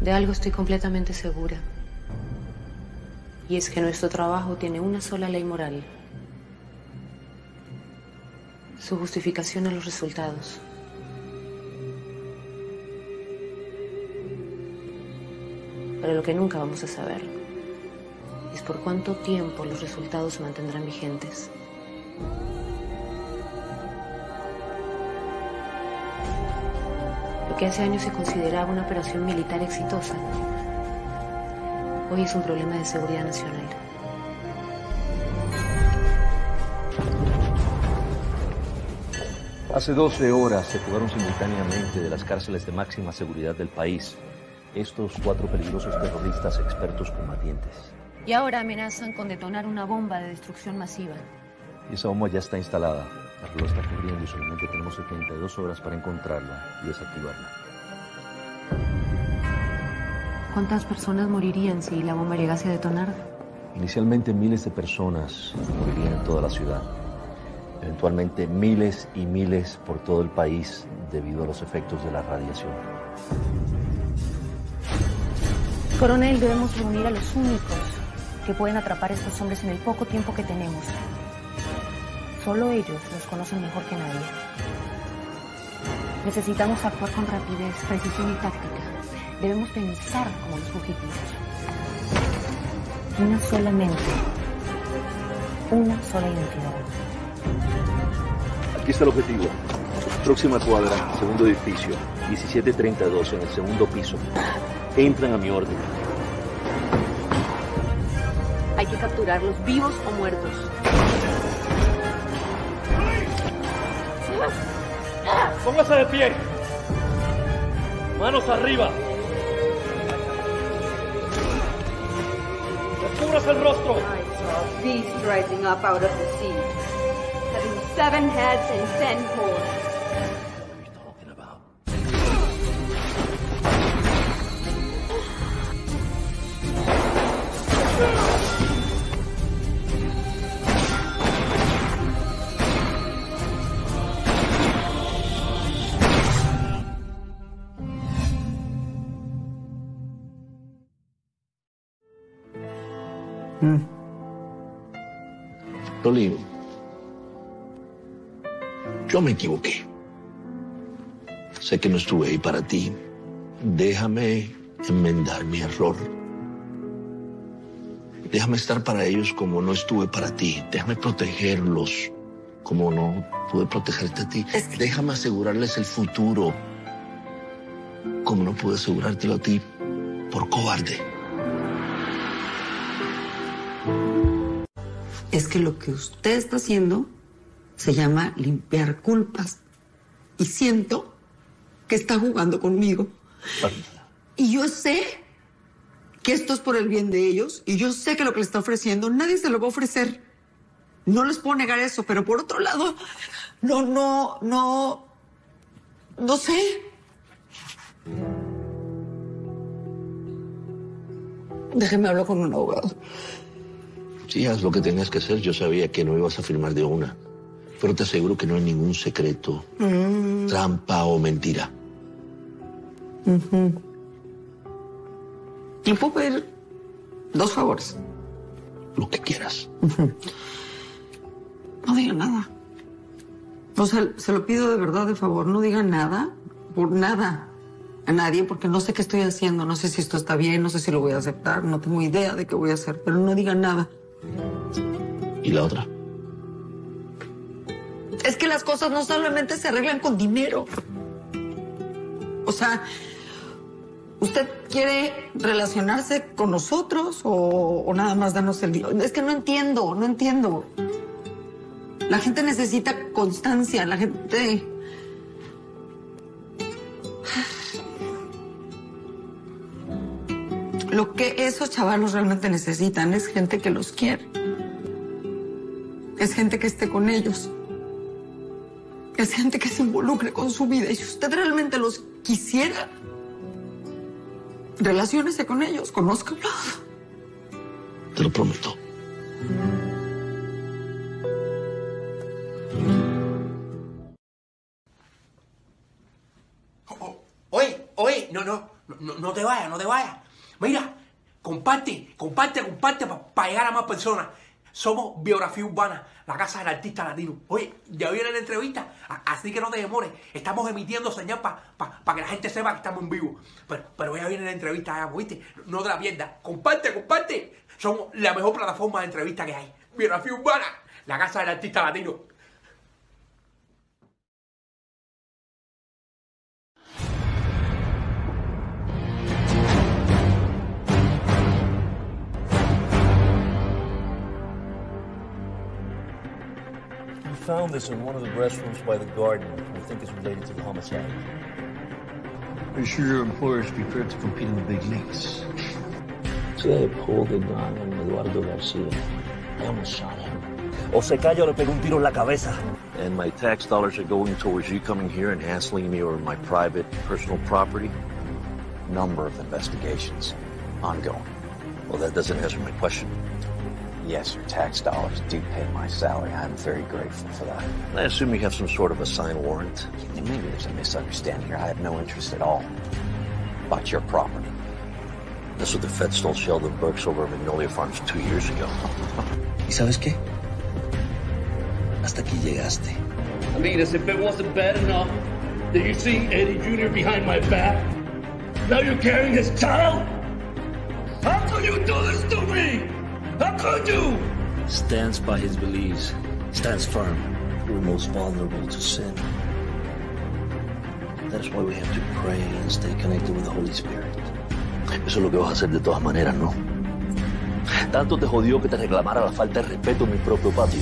De algo estoy completamente segura. Y es que nuestro trabajo tiene una sola ley moral. Su justificación a los resultados. Pero lo que nunca vamos a saber es por cuánto tiempo los resultados mantendrán vigentes. Que hace años se consideraba una operación militar exitosa, hoy es un problema de seguridad nacional. Hace 12 horas se fugaron simultáneamente de las cárceles de máxima seguridad del país estos cuatro peligrosos terroristas expertos combatientes. Y ahora amenazan con detonar una bomba de destrucción masiva. Y esa bomba ya está instalada. La lo está cubriendo y solamente tenemos 72 horas para encontrarla y desactivarla. ¿Cuántas personas morirían si la bomba llegase a detonar? Inicialmente miles de personas morirían en toda la ciudad. Eventualmente miles y miles por todo el país debido a los efectos de la radiación. Coronel, debemos reunir a los únicos que pueden atrapar a estos hombres en el poco tiempo que tenemos. Solo ellos los conocen mejor que nadie. Necesitamos actuar con rapidez, precisión y táctica. Debemos pensar como los fugitivos. Una sola mente. Una sola identidad. Aquí está el objetivo. Próxima cuadra, segundo edificio, 1732 en el segundo piso. Entran a mi orden. Hay que capturarlos vivos o muertos. Póngase de pie. Manos arriba. Descúbrase el rostro. I saw a beast rising up out of the sea, having seven heads and ten horns. Yo me equivoqué. Sé que no estuve ahí para ti. Déjame enmendar mi error. Déjame estar para ellos como no estuve para ti. Déjame protegerlos como no pude protegerte a ti. Déjame asegurarles el futuro como no pude asegurártelo a ti por cobarde. Es que lo que usted está haciendo se llama limpiar culpas. Y siento que está jugando conmigo. Y yo sé que esto es por el bien de ellos. Y yo sé que lo que le está ofreciendo, nadie se lo va a ofrecer. No les puedo negar eso, pero por otro lado, no, no, no, no sé. Déjeme hablar con un abogado. Sí, haz lo que tenías que hacer. Yo sabía que no ibas a firmar de una. Pero te aseguro que no hay ningún secreto, Mm. trampa o mentira. Ujú. ¿Le puedo pedir dos favores? Lo que quieras. Ujú. No diga nada. O sea, se lo pido de verdad, de favor. No diga nada, por nada, a nadie, porque no sé qué estoy haciendo. No sé si esto está bien, no sé si lo voy a aceptar, no tengo idea de qué voy a hacer, pero no diga nada. ¿Y la otra? Es que las cosas no solamente se arreglan con dinero. O sea, ¿usted quiere relacionarse con nosotros o, o nada más darnos el dinero? Es que no entiendo, no entiendo. La gente necesita constancia, la gente... Lo que esos chavalos realmente necesitan es gente que los quiere. Es gente que esté con ellos. Es gente que se involucre con su vida. Y si usted realmente los quisiera, relaciónese con ellos, conózcalos. Te lo prometo. Oye, oye, no, no, no, no te vayas, no te vayas. Mira, comparte, comparte, comparte para llegar a más personas. Somos Biografía Urbana, la casa del artista latino. Oye, ya viene la entrevista, así que no te demores. Estamos emitiendo señal para que la gente sepa que estamos en vivo. Pero, pero ya viene la entrevista, ya, ¿viste? No te la pierdas. Comparte, comparte. Somos la mejor plataforma de entrevista que hay. Biografía Urbana, la casa del artista latino. Found this in one of the restrooms by the garden. We think it's related to the homicide. Are you sure your employer is prepared to compete in the big leagues? They pulled the gun on Eduardo Garcia. I almost shot him. O se calla o le pego un tiro en la cabeza. And my tax dollars are going towards you coming here and hassling me over my private, personal property? Number of investigations. Ongoing. Well, that doesn't answer my question. Yes, your tax dollars do pay my salary. I'm very grateful for that. I assume you have some sort of a signed warrant. Maybe there's a misunderstanding here. I have no interest at all about your property. That's what the feds stole Sheldon Burks over at Magnolia Farms two years ago. ¿Y sabes qué? Hasta aquí llegaste. I mean, as if it wasn't bad enough that you see Eddie Jr. behind my back. Now you're carrying his child? How could you do this to me? How could you? Stands by his beliefs. Stands firm. We're most vulnerable to sin. That's why we have to pray and stay connected with the Holy Spirit. Eso es lo que vas a hacer de todas maneras, ¿no? Tanto te jodió que te reclamara la falta de respeto en mi propio patio.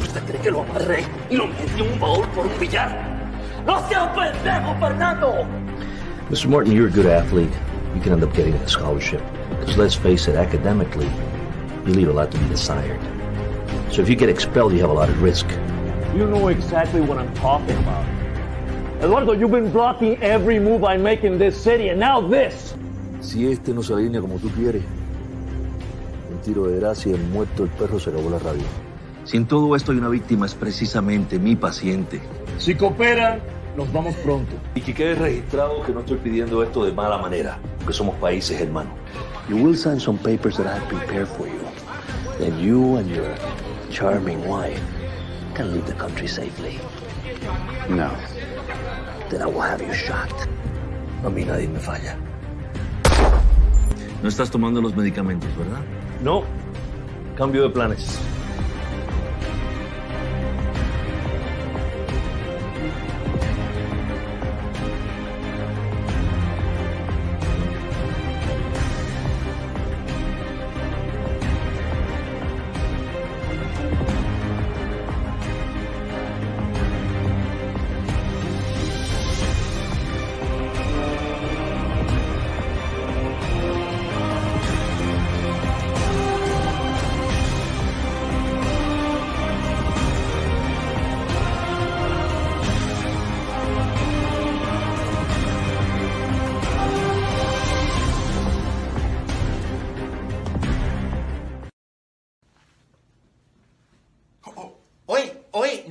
¿Usted cree que lo amarré y lo metí en un baúl por un billar? ¡No seas pendejo, Fernando! Mr. Martin, you're a good athlete. You can end up getting a scholarship. Because let's face it, academically, you leave a lot to be desired. So if you get expelled, you have a lot of risk. You know exactly what I'm talking about. Eduardo, you've been blocking every move I make in this city, and now this. Si este no se alinea como tú quieres, un tiro de gracia, muerto el perro, se acabó la radio. Si en todo esto hay una víctima, es precisamente mi paciente. Si cooperan, nos vamos pronto. Y que quede registrado que no estoy pidiendo esto de mala manera, porque somos países hermanos. You will sign some papers that I have prepared for you. Then you and your charming wife can leave the country safely. No. Then I will have you shot. A mí nadie me falla. No estás tomando los medicamentos, ¿verdad? No. Cambio de planes.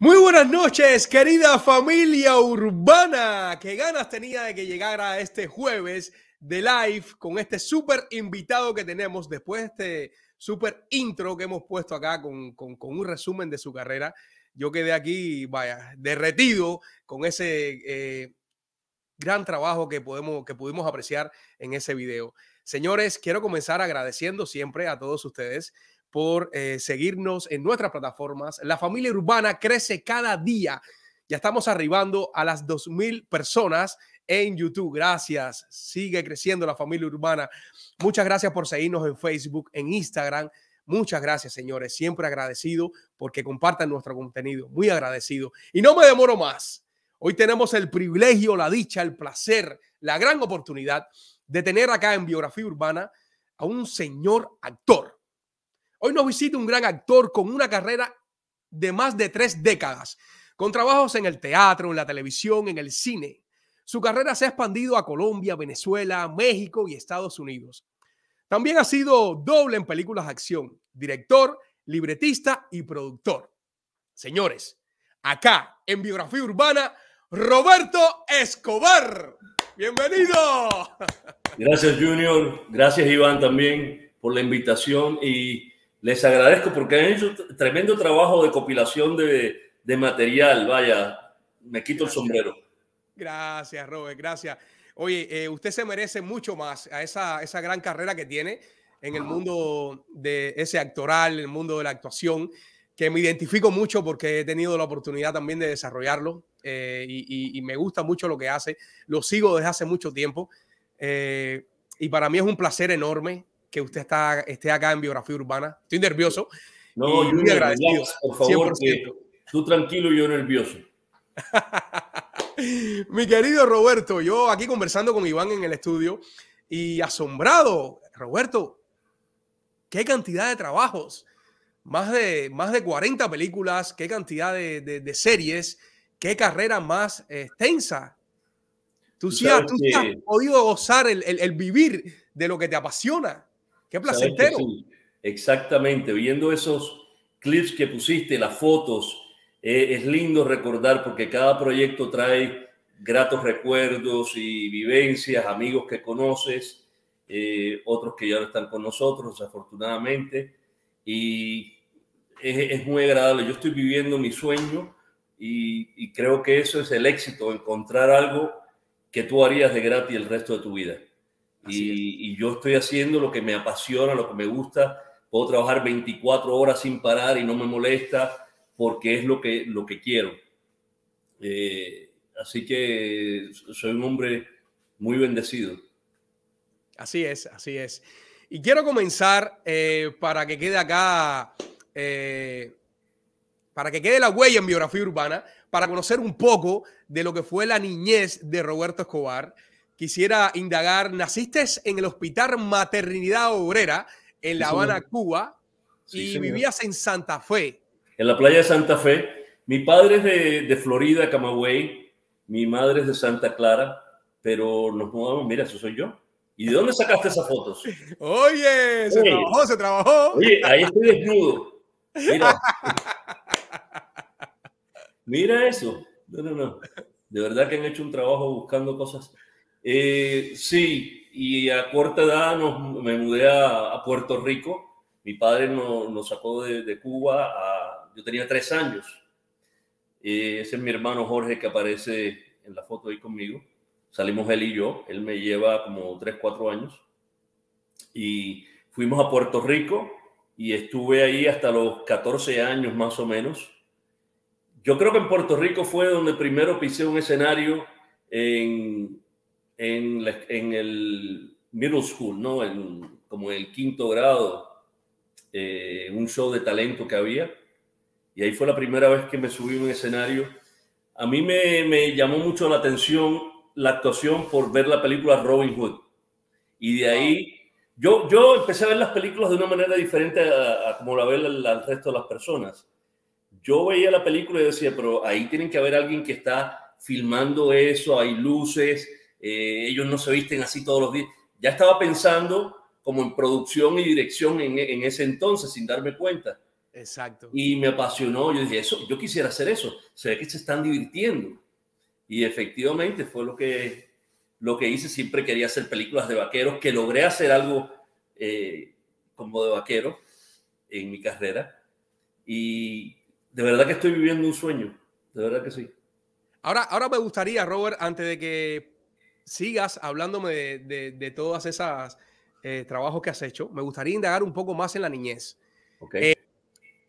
Muy buenas noches, querida familia urbana. Qué ganas tenía de que llegara este jueves de live con este súper invitado que tenemos después de este súper intro que hemos puesto acá con, un resumen de su carrera. Yo quedé aquí, vaya, derretido con ese eh, gran trabajo que, podemos, que pudimos apreciar en ese video. Señores, quiero comenzar agradeciendo siempre a todos ustedes por eh, seguirnos en nuestras plataformas. La familia urbana crece cada día. Ya estamos arribando a las 2.000 personas en YouTube. Gracias. Sigue creciendo la familia urbana. Muchas gracias por seguirnos en Facebook, en Instagram. Muchas gracias, señores. Siempre agradecido porque compartan nuestro contenido. Muy agradecido. Y no me demoro más. Hoy tenemos el privilegio, la dicha, el placer, la gran oportunidad de tener acá en Biografía Urbana a un señor actor. Hoy nos visita un gran actor con una carrera de más de tres décadas, con trabajos en el teatro, en la televisión, en el cine. Su carrera se ha expandido a Colombia, Venezuela, México y Estados Unidos. También ha sido doble en películas de acción, director, libretista y productor. Señores, acá en Biografía Urbana, Roberto Escobar. Bienvenido. Gracias, Junior. Gracias, Iván, también por la invitación y les agradezco porque han hecho tremendo trabajo de compilación de, de material. Vaya, me quito el sombrero. Gracias, Robert, gracias. Oye, eh, usted se merece mucho más a esa, esa gran carrera que tiene en el mundo de ese actoral, en el mundo de la actuación, que me identifico mucho porque he tenido la oportunidad también de desarrollarlo eh, y, me gusta mucho lo que hace. Lo sigo desde hace mucho tiempo eh, y para mí es un placer enorme que usted está, esté acá en Biografía Urbana. Estoy nervioso. No, y muy agradecido. por favor, tú tranquilo y yo nervioso. Mi querido Roberto, yo aquí conversando con Iván en el estudio y asombrado, Roberto, qué cantidad de trabajos, más de, más de 40 películas, qué cantidad de, series, qué carrera más extensa. Tú, sí, has, podido gozar el, vivir de lo que te apasiona. Qué placentero. Exactamente, viendo esos clips que pusiste, las fotos, eh, es lindo recordar porque cada proyecto trae gratos recuerdos y vivencias, amigos que conoces, eh, otros que ya no están con nosotros, desafortunadamente. Y es, muy agradable. Yo estoy viviendo mi sueño y, creo que eso es el éxito, encontrar algo que tú harías de gratis el resto de tu vida. Y, y, yo estoy haciendo lo que me apasiona, lo que me gusta. Puedo trabajar 24 horas sin parar y no me molesta porque es lo que, lo que quiero. Eh, así que soy un hombre muy bendecido. Así es, así es. Y quiero comenzar eh, para que quede acá, eh, para que quede la huella en biografía urbana, para conocer un poco de lo que fue la niñez de Roberto Escobar. Quisiera indagar, naciste en el Hospital Maternidad Obrera en La Habana, Cuba, y vivías en Santa Fe en la playa de Santa Fe. Mi padre es de, de Florida, Camagüey, mi madre es de Santa Clara, pero nos mudamos, mira, eso soy yo. ¿Y de dónde sacaste esas fotos? Oye, se trabajó, se trabajó. Oye, ahí estoy desnudo. Mira. Mira eso. No, no, no. De verdad que han hecho un trabajo buscando cosas. Eh, sí, y a corta edad nos, me mudé a, a Puerto Rico. Mi padre nos, nos sacó de, de Cuba a yo tenía tres años. ese es mi hermano Jorge que aparece en la foto ahí conmigo. Salimos él y yo. Él me lleva como tres, cuatro años. Y fuimos a Puerto Rico y estuve ahí hasta los 14 años más o menos. Yo creo que en Puerto Rico fue donde primero pisé un escenario en, en, en el middle school, ¿no? En, como en el quinto grado, eh, un show de talento que había y ahí fue la primera vez que me subí a un escenario. A mí me, me llamó mucho la atención la actuación por ver la película Robin Hood. Y de ahí, yo, yo empecé a ver las películas de una manera diferente a, como la ve el, resto de las personas. Yo veía la película y decía, pero ahí tienen que haber alguien que está filmando eso, hay luces, eh, ellos no se visten así todos los días. Ya estaba pensando como en producción y dirección en, en ese entonces, sin darme cuenta. Exacto. Y me apasionó. Yo dije, eso, yo quisiera hacer eso. Se ve que se están divirtiendo. Y efectivamente fue lo que, lo que hice. Siempre quería hacer películas de vaqueros, que logré hacer algo eh, como de vaquero en mi carrera. Y de verdad que estoy viviendo un sueño. De verdad que sí. Ahora, ahora me gustaría, Robert, antes de que sigas hablándome de, de, de todas esas eh, trabajos que has hecho, me gustaría indagar un poco más en la niñez. Okay. Eh,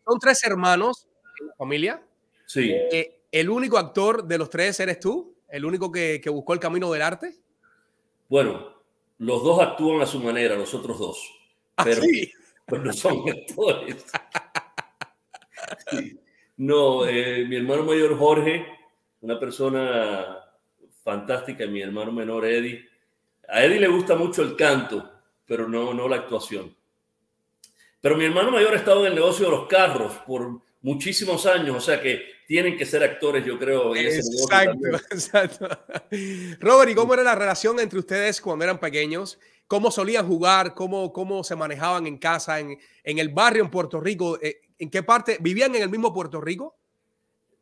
son tres hermanos en la familia. Sí. Eh, ¿El único actor de los tres eres tú? ¿El único que, que, buscó el camino del arte? Bueno, los dos actúan a su manera, los otros dos. ¿Ah, pero, sí? pero no son actores. No, eh, mi hermano mayor Jorge, una persona fantástica, mi hermano menor Eddie. A Eddie le gusta mucho el canto, pero no, no la actuación. Pero mi hermano mayor ha estado en el negocio de los carros por muchísimos años, o sea que tienen que ser actores, yo creo. En exacto, exacto. Robert, ¿y cómo era la relación entre ustedes cuando eran pequeños? ¿Cómo solían jugar? ¿Cómo, cómo se manejaban en casa, en, en el barrio en Puerto Rico? Eh, ¿En qué parte? ¿Vivían en el mismo Puerto Rico?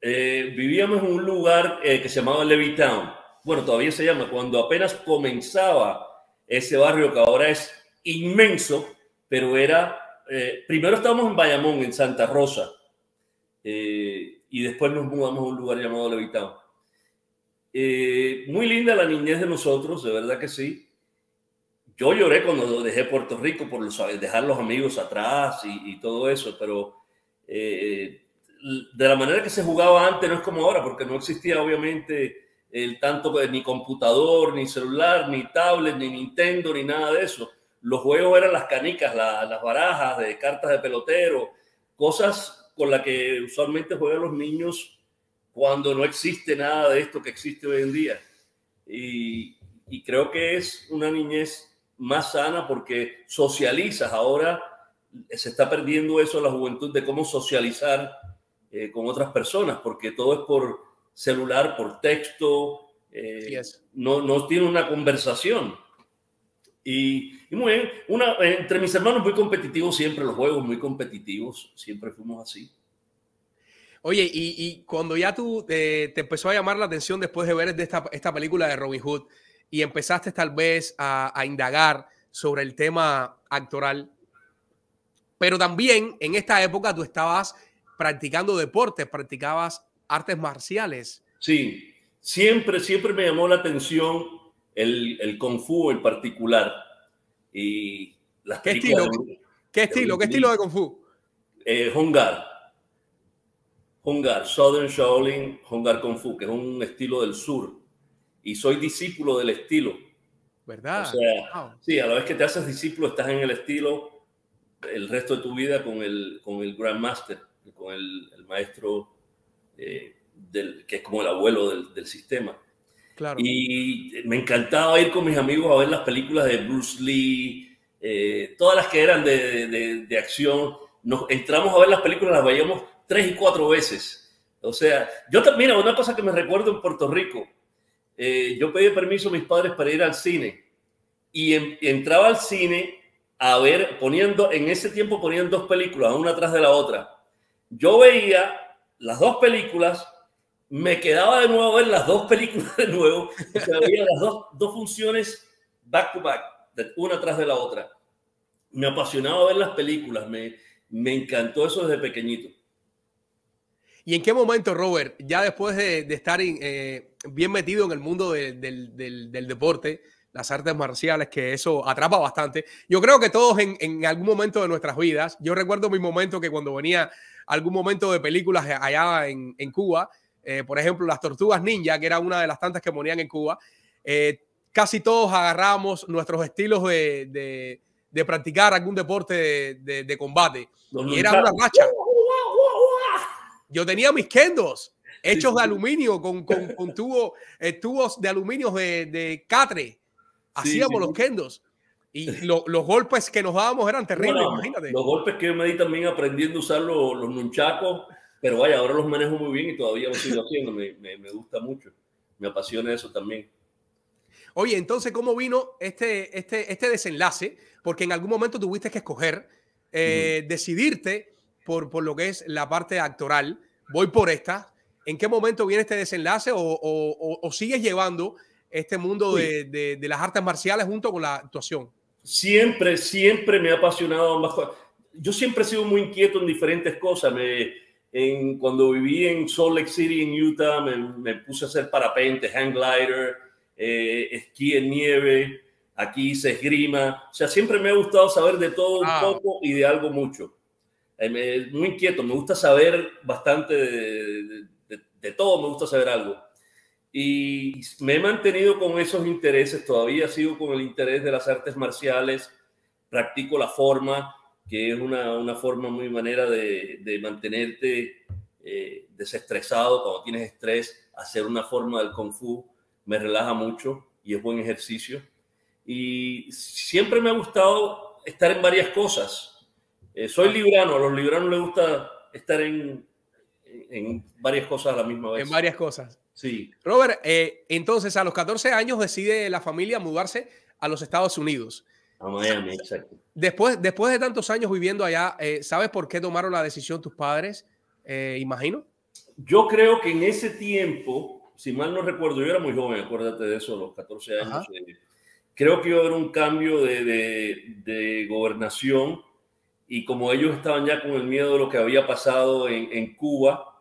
Eh, vivíamos en un lugar eh, que se llamaba Levittown. Bueno, todavía se llama. Cuando apenas comenzaba ese barrio que ahora es inmenso, pero era... primero estábamos en Bayamón, en Santa Rosa eh, y después nos mudamos a un lugar llamado Levittown. Eh, muy linda la niñez de nosotros, de verdad que sí. Yo lloré cuando dejé Puerto Rico por los, dejar los amigos atrás y, todo eso, pero eh, de la manera que se jugaba antes no es como ahora, porque no existía obviamente el tanto ni computador, ni celular, ni tablet, ni Nintendo, ni nada de eso. Los juegos eran las canicas, las barajas de cartas de pelotero, cosas con la que usualmente juegan los niños cuando no existe nada de esto que existe hoy en día. Y, creo que es una niñez más sana porque socializas. Ahora se está perdiendo eso la juventud de cómo socializar eh, con otras personas, porque todo es por celular, por texto, eh, no, no tiene una conversación. Y, muy bien, una, entre mis hermanos muy competitivos siempre, los juegos muy competitivos, siempre fuimos así. Oye, y, cuando ya tú te, empezó a llamar la atención después de ver esta, esta película de Robin Hood y empezaste tal vez a, indagar sobre el tema actoral, pero también en esta época tú estabas practicando deportes, practicabas artes marciales. Sí, siempre, siempre me llamó la atención el, el Kung Fu en particular. Y las ¿Qué estilo? ¿Qué estilo? ¿Qué estilo de Kung Fu? Eh, Hongar. Hongar, Southern Shaolin, Hongar Kung Fu, que es un estilo del sur. Y soy discípulo del estilo. ¿Verdad? O sea, sí, a la vez que te haces discípulo, estás en el estilo el resto de tu vida con el, con el Grandmaster, con el, el maestro eh, del, que es como el abuelo del, del sistema. Y me encantaba ir con mis amigos a ver las películas de Bruce Lee, eh, todas las que eran de, de, acción. Nos entramos a ver las películas, las veíamos tres y cuatro veces. O sea, yo también, una cosa que me recuerdo en Puerto Rico, eh, yo pedí permiso a mis padres para ir al cine y, entraba al cine a ver, poniendo, en ese tiempo ponían dos películas, una tras de la otra. Yo veía las dos películas me quedaba de nuevo a ver las dos películas de nuevo, o sea, las dos, dos funciones back to back, una tras de la otra. Me apasionaba ver las películas, me, me encantó eso desde pequeñito. ¿Y en qué momento, Robert, ya después de, de estar eh, bien metido en el mundo del, del, del, deporte, las artes marciales, que eso atrapa bastante, yo creo que todos en, en, algún momento de nuestras vidas, yo recuerdo mi momento que cuando venía algún momento de películas allá en, en Cuba, eh, por ejemplo, las tortugas ninja, que era una de las tantas que morían en Cuba, eh, casi todos agarramos nuestros estilos de, de, practicar algún deporte de, combate. y era una racha. Yo tenía mis kendos hechos de aluminio con, con, con eh, tubos de aluminio de, catre. Hacíamos los kendos. Y los golpes que nos dábamos eran terribles, imagínate. Los golpes que yo me di también aprendiendo a usar los, los nunchacos pero vaya, ahora los manejo muy bien y todavía lo sigo haciendo. Me, me, me gusta mucho. Me apasiona eso también. Oye, entonces, ¿cómo vino este, este, este desenlace? Porque en algún momento tuviste que escoger, eh, decidirte por, por lo que es la parte actoral. Voy por esta. ¿En qué momento viene este desenlace o, o, o sigues llevando este mundo de, de, de, las artes marciales junto con la actuación? Siempre, siempre me ha apasionado ambas cosas. Yo siempre he sido muy inquieto en diferentes cosas. Me, en, cuando viví en Salt Lake City, en Utah, me, puse a hacer parapente, hang glider, eh, esquí en nieve, aquí hice esgrima. O sea, siempre me ha gustado saber de todo un poco y de algo mucho. Eh, muy inquieto, me gusta saber bastante de, de, todo, me gusta saber algo. Y me he mantenido con esos intereses, todavía sigo con el interés de las artes marciales, practico la forma, que es una, una forma muy manera de, de mantenerte eh, desestresado cuando tienes estrés. Hacer una forma del kung fu me relaja mucho y es buen ejercicio. Y siempre me ha gustado estar en varias cosas. Eh, soy librano, a los libranos les gusta estar en, en varias cosas a la misma vez. En varias cosas. Sí. Robert, eh, entonces a los 14 años decide la familia mudarse a los Estados Unidos. A Miami, exacto. Después, después de tantos años viviendo allá, eh, ¿sabes por qué tomaron la decisión tus padres? Eh, imagino. Yo creo que en ese tiempo, si mal no recuerdo, yo era muy joven, acuérdate de eso, a los 14 años. creo que iba a haber un cambio de, de- de gobernación y como ellos estaban ya con el miedo de lo que había pasado en, en Cuba,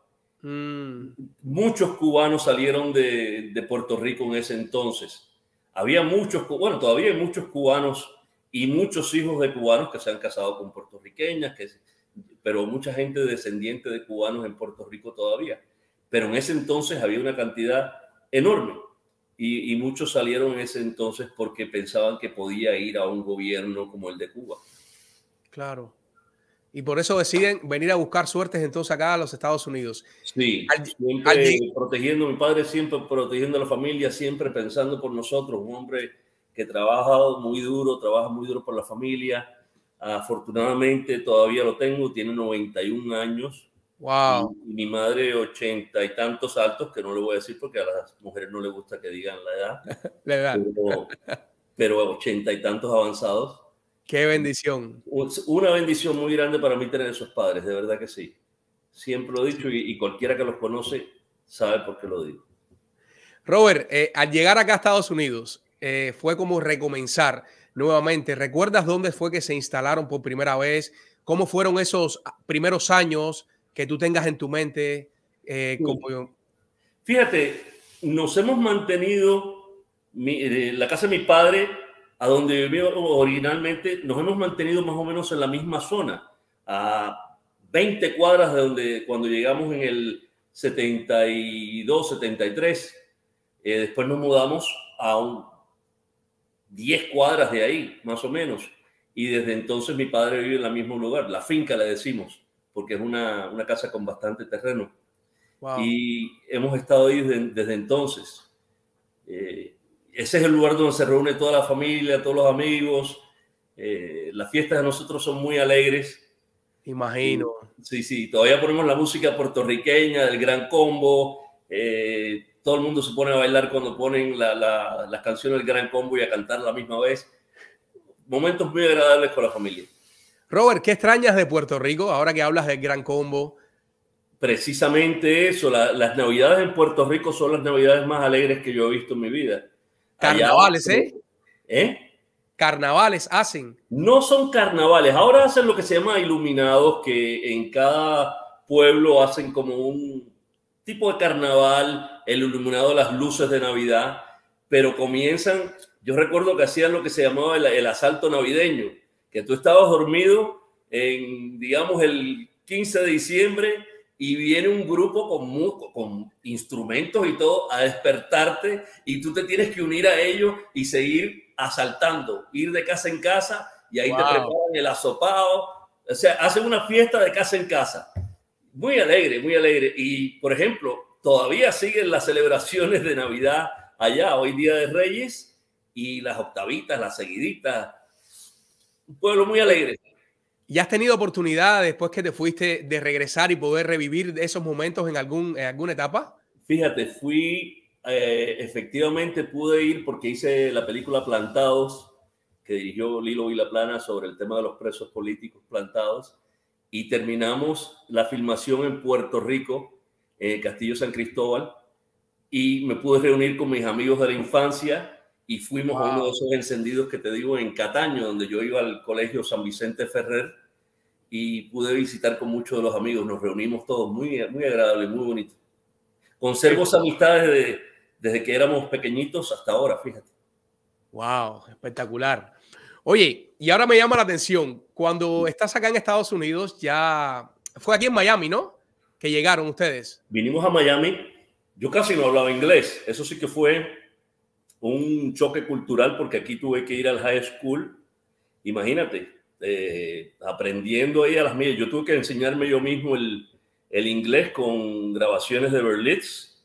Mm, muchos cubanos salieron de, de Puerto Rico en ese entonces. Había muchos, bueno, todavía hay muchos cubanos y muchos hijos de cubanos que se han casado con puertorriqueñas, que, pero mucha gente descendiente de cubanos en Puerto Rico todavía. Pero en ese entonces había una cantidad enorme y, y muchos salieron en ese entonces porque pensaban que podía ir a un gobierno como el de Cuba. claro. Y por eso deciden venir a buscar suertes entonces acá a los Estados Unidos. Sí, Al- siempre al protegiendo, mi padre siempre protegiendo a la familia, siempre pensando por nosotros, un hombre que trabaja muy duro, trabaja muy duro por la familia. Afortunadamente todavía lo tengo, tiene 91 años. Wow. Y, y mi madre 80 y tantos altos, que no le voy a decir porque a las mujeres no les gusta que digan la edad, La verdad. pero, pero 80 y tantos avanzados. Qué bendición. Una bendición muy grande para mí tener esos padres, de verdad que sí. Siempre lo he dicho y, y cualquiera que los conoce sabe por qué lo digo. Robert, eh, al llegar acá a Estados Unidos, eh, fue como recomenzar nuevamente. ¿Recuerdas dónde fue que se instalaron por primera vez? ¿Cómo fueron esos primeros años que tú tengas en tu mente? Eh, como- Fíjate, nos hemos mantenido, mi- eh, la casa de mi padre, a donde vivió originalmente, nos hemos mantenido más o menos en la misma zona, a 20 cuadras de donde cuando llegamos en el 72, 73. Eh, después nos mudamos a un 10 cuadras de ahí, más o menos. Y desde entonces mi padre vive en el mismo lugar, la finca le decimos, porque es una, una casa con bastante terreno Wow. y hemos estado ahí desde, desde entonces. Eh, ese es el lugar donde se reúne toda la familia, todos los amigos. Eh, las fiestas de nosotros son muy alegres. Imagino. Sí, sí, todavía ponemos la música puertorriqueña del Gran Combo. eh, todo el mundo se pone a bailar cuando ponen la- la- las canciones del Gran Combo y a cantar a la misma vez. Momentos muy agradables con la familia. Robert, ¿qué extrañas de Puerto Rico ahora que hablas del Gran Combo? Precisamente eso, la- las navidades en Puerto Rico son las navidades más alegres que yo he visto en mi vida. Carnavales, ¿eh? ¿Eh? Carnavales hacen. No son carnavales, ahora hacen lo que se llama iluminados, que en cada pueblo hacen como un tipo de carnaval, el iluminado las luces de Navidad, pero comienzan, yo recuerdo que hacían lo que se llamaba el, el asalto navideño, que tú estabas dormido en, digamos, el 15 de diciembre y viene un grupo con, con instrumentos y todo a despertarte y tú te tienes que unir a ellos y seguir asaltando, ir de casa en casa y ahí te Wow. preparan el asopado, o sea, hacen una fiesta de casa en casa. Muy alegre, muy alegre. Y, por ejemplo, todavía siguen las celebraciones de Navidad allá, hoy Día de Reyes, y las octavitas, las seguiditas. Un pueblo muy alegre. ¿Y has tenido oportunidad después que te fuiste de regresar y poder revivir esos momentos en, algún, en alguna etapa? Fíjate, fui, eh, efectivamente pude ir porque hice la película Plantados, que dirigió Lilo Vilaplana sobre el tema de los presos políticos plantados, y terminamos la filmación en Puerto Rico, en el Castillo San Cristóbal, y me pude reunir con mis amigos de la infancia y fuimos a uno Wow. de esos encendidos que te digo en Cataño, donde yo iba al colegio San Vicente Ferrer, y pude visitar con muchos de los amigos, nos reunimos todos, muy, muy agradable, muy bonito. Conservo esas amistades de- desde que éramos pequeñitos hasta ahora, fíjate. Wow, espectacular. Oye, y ahora me llama la atención, cuando estás acá en Estados Unidos, ya fue aquí en Miami, ¿no? Que llegaron ustedes. Vinimos a Miami, yo casi no hablaba inglés, eso sí que fue un choque cultural porque aquí tuve que ir al high school. Imagínate, eh, aprendiendo ahí a las mías. Yo tuve que enseñarme yo mismo el, el inglés con grabaciones de Berlitz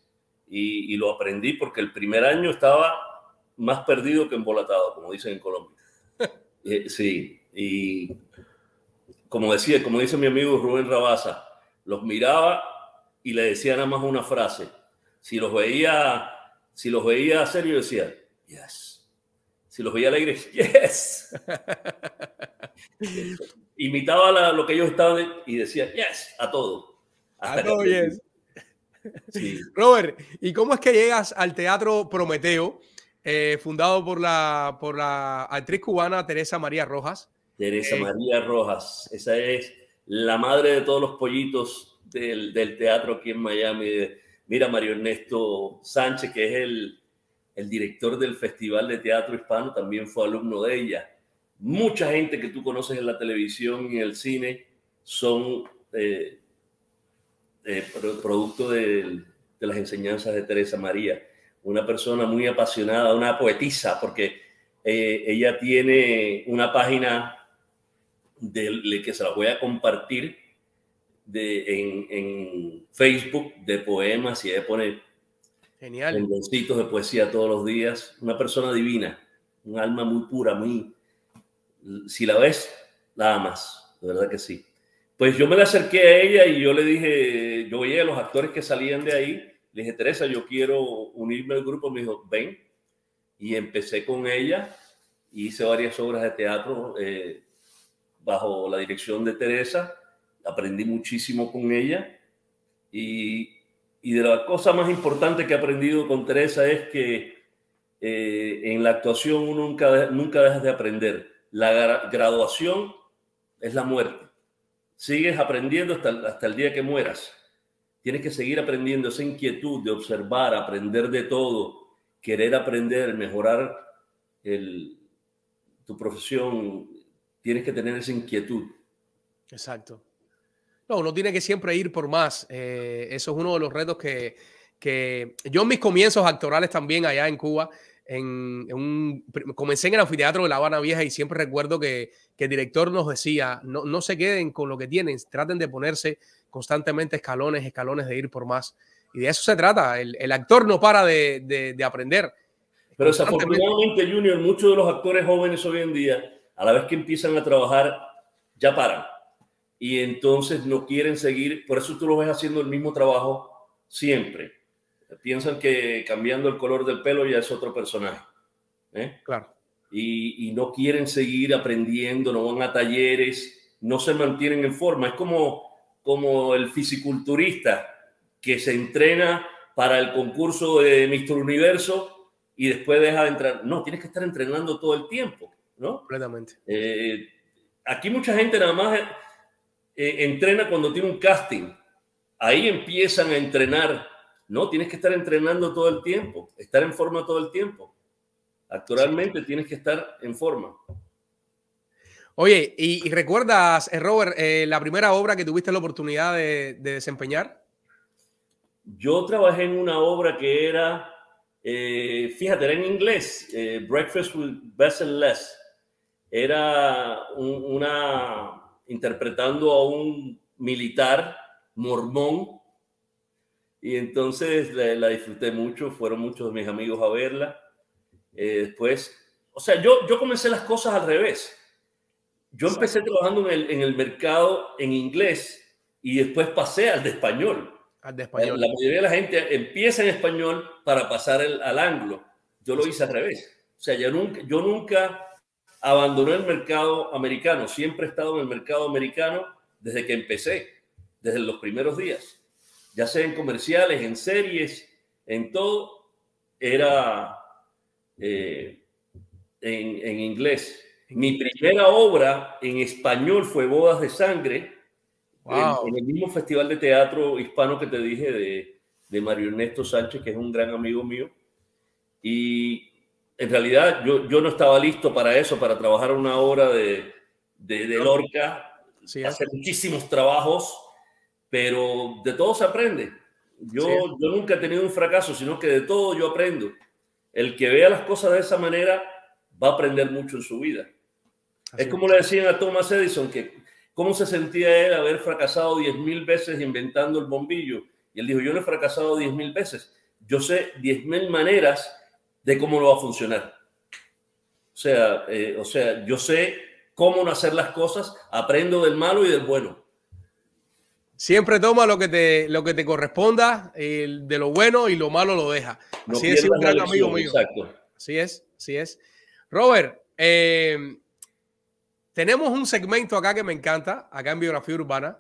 y, y, lo aprendí porque el primer año estaba más perdido que embolatado, como dicen en Colombia. Eh, sí, y como decía, como dice mi amigo Rubén Rabaza, los miraba y le decía nada más una frase. Si los veía, si los veía serio, decía, yes. Si los veía alegres, yes. Imitaba lo que ellos estaban y decía, yes, a todo. a todo, yes. Robert, ¿y cómo es que llegas al Teatro Prometeo, eh, fundado por la, por la actriz cubana Teresa María Rojas? Teresa eh, María Rojas, esa es la madre de todos los pollitos del, del teatro aquí en Miami. Mira, Mario Ernesto Sánchez, que es el, el director del Festival de Teatro Hispano, también fue alumno de ella. Mucha gente que tú conoces en la televisión y en el cine son eh, eh, producto de, de, las enseñanzas de Teresa María. Una persona muy apasionada, una poetisa, porque eh, ella tiene una página de, que se la voy a compartir de, en, en, Facebook de poemas y ella pone Genial. de poesía todos los días. Una persona divina, un alma muy pura, muy... Si la ves, la amas, de verdad que sí. Pues yo me le acerqué a ella y yo le dije, yo veía a los actores que salían de ahí, le dije, Teresa, yo quiero unirme al grupo. Me dijo, ven. Y empecé con ella, hice varias obras de teatro. Eh, bajo la dirección de Teresa, aprendí muchísimo con ella y, y de la cosa más importante que he aprendido con Teresa es que eh, en la actuación uno nunca, nunca dejas de aprender. La graduación es la muerte. Sigues aprendiendo hasta, hasta el día que mueras. Tienes que seguir aprendiendo esa inquietud de observar, aprender de todo, querer aprender, mejorar tu profesión, tienes que tener esa inquietud. Exacto. No, uno tiene que siempre ir por más. Eh, eso es uno de los retos que, que, yo en mis comienzos actorales también allá en Cuba, en, un, comencé en el anfiteatro de La Habana Vieja y siempre recuerdo que, que el director nos decía, no, no, se queden con lo que tienen, traten de ponerse constantemente escalones, escalones de ir por más. Y de eso se trata. El, el actor no para de, de, de aprender. Pero desafortunadamente, Junior, muchos de los actores jóvenes hoy en día a la vez que empiezan a trabajar, ya paran. Y entonces no quieren seguir, por eso tú lo ves haciendo el mismo trabajo siempre. Piensan que cambiando el color del pelo ya es otro personaje. ¿eh? Claro. Y, y, no quieren seguir aprendiendo, no van a talleres, no se mantienen en forma. Es como, como el fisiculturista que se entrena para el concurso de Mr. Universo y después deja de entrar. No, tienes que estar entrenando todo el tiempo. ¿no? Completamente. Eh, aquí mucha gente nada más eh, entrena cuando tiene un casting. Ahí empiezan a entrenar. No, tienes que estar entrenando todo el tiempo, estar en forma todo el tiempo. Actualmente tienes que estar en forma. Oye, ¿y, recuerdas, eh, Robert, la primera obra que tuviste la oportunidad de, desempeñar? Yo trabajé en una obra que era, fíjate, era en inglés, Breakfast with Bessel Less era una interpretando a un militar mormón y entonces la, disfruté mucho, fueron muchos de mis amigos a verla. Eh, después, o sea, yo, yo comencé las cosas al revés. Yo empecé trabajando en el, en el mercado en inglés y después pasé al de español. Al de español. La mayoría de la gente empieza en español para pasar el, al anglo. Yo lo hice al revés. O sea, yo nunca, yo nunca abandonó el mercado americano. Siempre he estado en el mercado americano desde que empecé, desde los primeros días. Ya sea en comerciales, en series, en todo, era eh, en, en, inglés. Mi primera obra en español fue Bodas de Sangre, en, el mismo festival de teatro hispano que te dije de, de Mario Ernesto Sánchez, que es un gran amigo mío. Y en realidad yo, yo no estaba listo para eso, para trabajar una obra de, de, de Lorca, sí, hacer muchísimos trabajos, pero de todo se aprende. Yo, sí. yo nunca he tenido un fracaso, sino que de todo yo aprendo. El que vea las cosas de esa manera va a aprender mucho en su vida. es como le decían a Thomas Edison que cómo se sentía él haber fracasado diez mil veces inventando el bombillo. Y él dijo, yo no he fracasado diez mil veces, yo sé diez mil maneras de cómo lo va a funcionar. O sea, eh, o sea, yo sé cómo no hacer las cosas, aprendo del malo y del bueno. Siempre toma lo que te, lo que te corresponda, de lo bueno y lo malo lo deja. así es, un gran amigo mío. Exacto. Así es, así es. Robert, eh, tenemos un segmento acá que me encanta, acá en Biografía Urbana.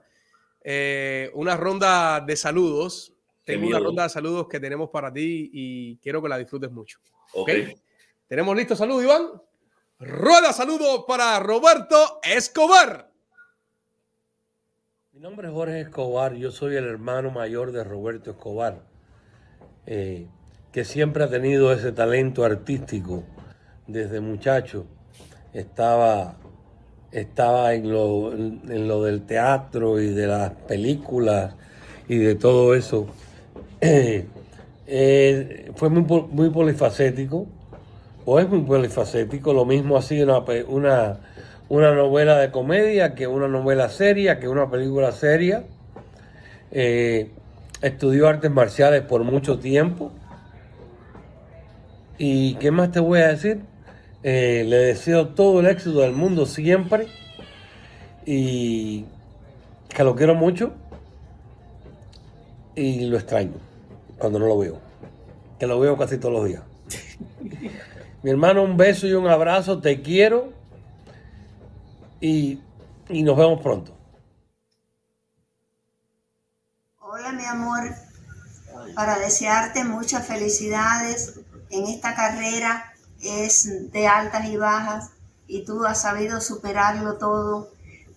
Eh, una ronda de saludos. Tengo una ronda de saludos que tenemos para ti y quiero que la disfrutes mucho. ¿Ok? ¿Tenemos listo saludo, Iván? Rueda saludo para Roberto Escobar. Mi nombre es Jorge Escobar, yo soy el hermano mayor de Roberto Escobar, eh, que siempre ha tenido ese talento artístico desde muchacho. Estaba, estaba en, lo, en lo del teatro y de las películas y de todo eso. Eh, fue muy, muy polifacético, o es muy polifacético, lo mismo así una, una una novela de comedia, que una novela seria, que una película seria. Eh, estudió artes marciales por mucho tiempo. ¿Y qué más te voy a decir? Eh, le deseo todo el éxito del mundo siempre y que lo quiero mucho y lo extraño cuando no lo veo, que lo veo casi todos los días. Mi hermano, un beso y un abrazo, te quiero y, nos vemos pronto. Hola mi amor, para desearte muchas felicidades en esta carrera es de altas y bajas y tú has sabido superarlo todo.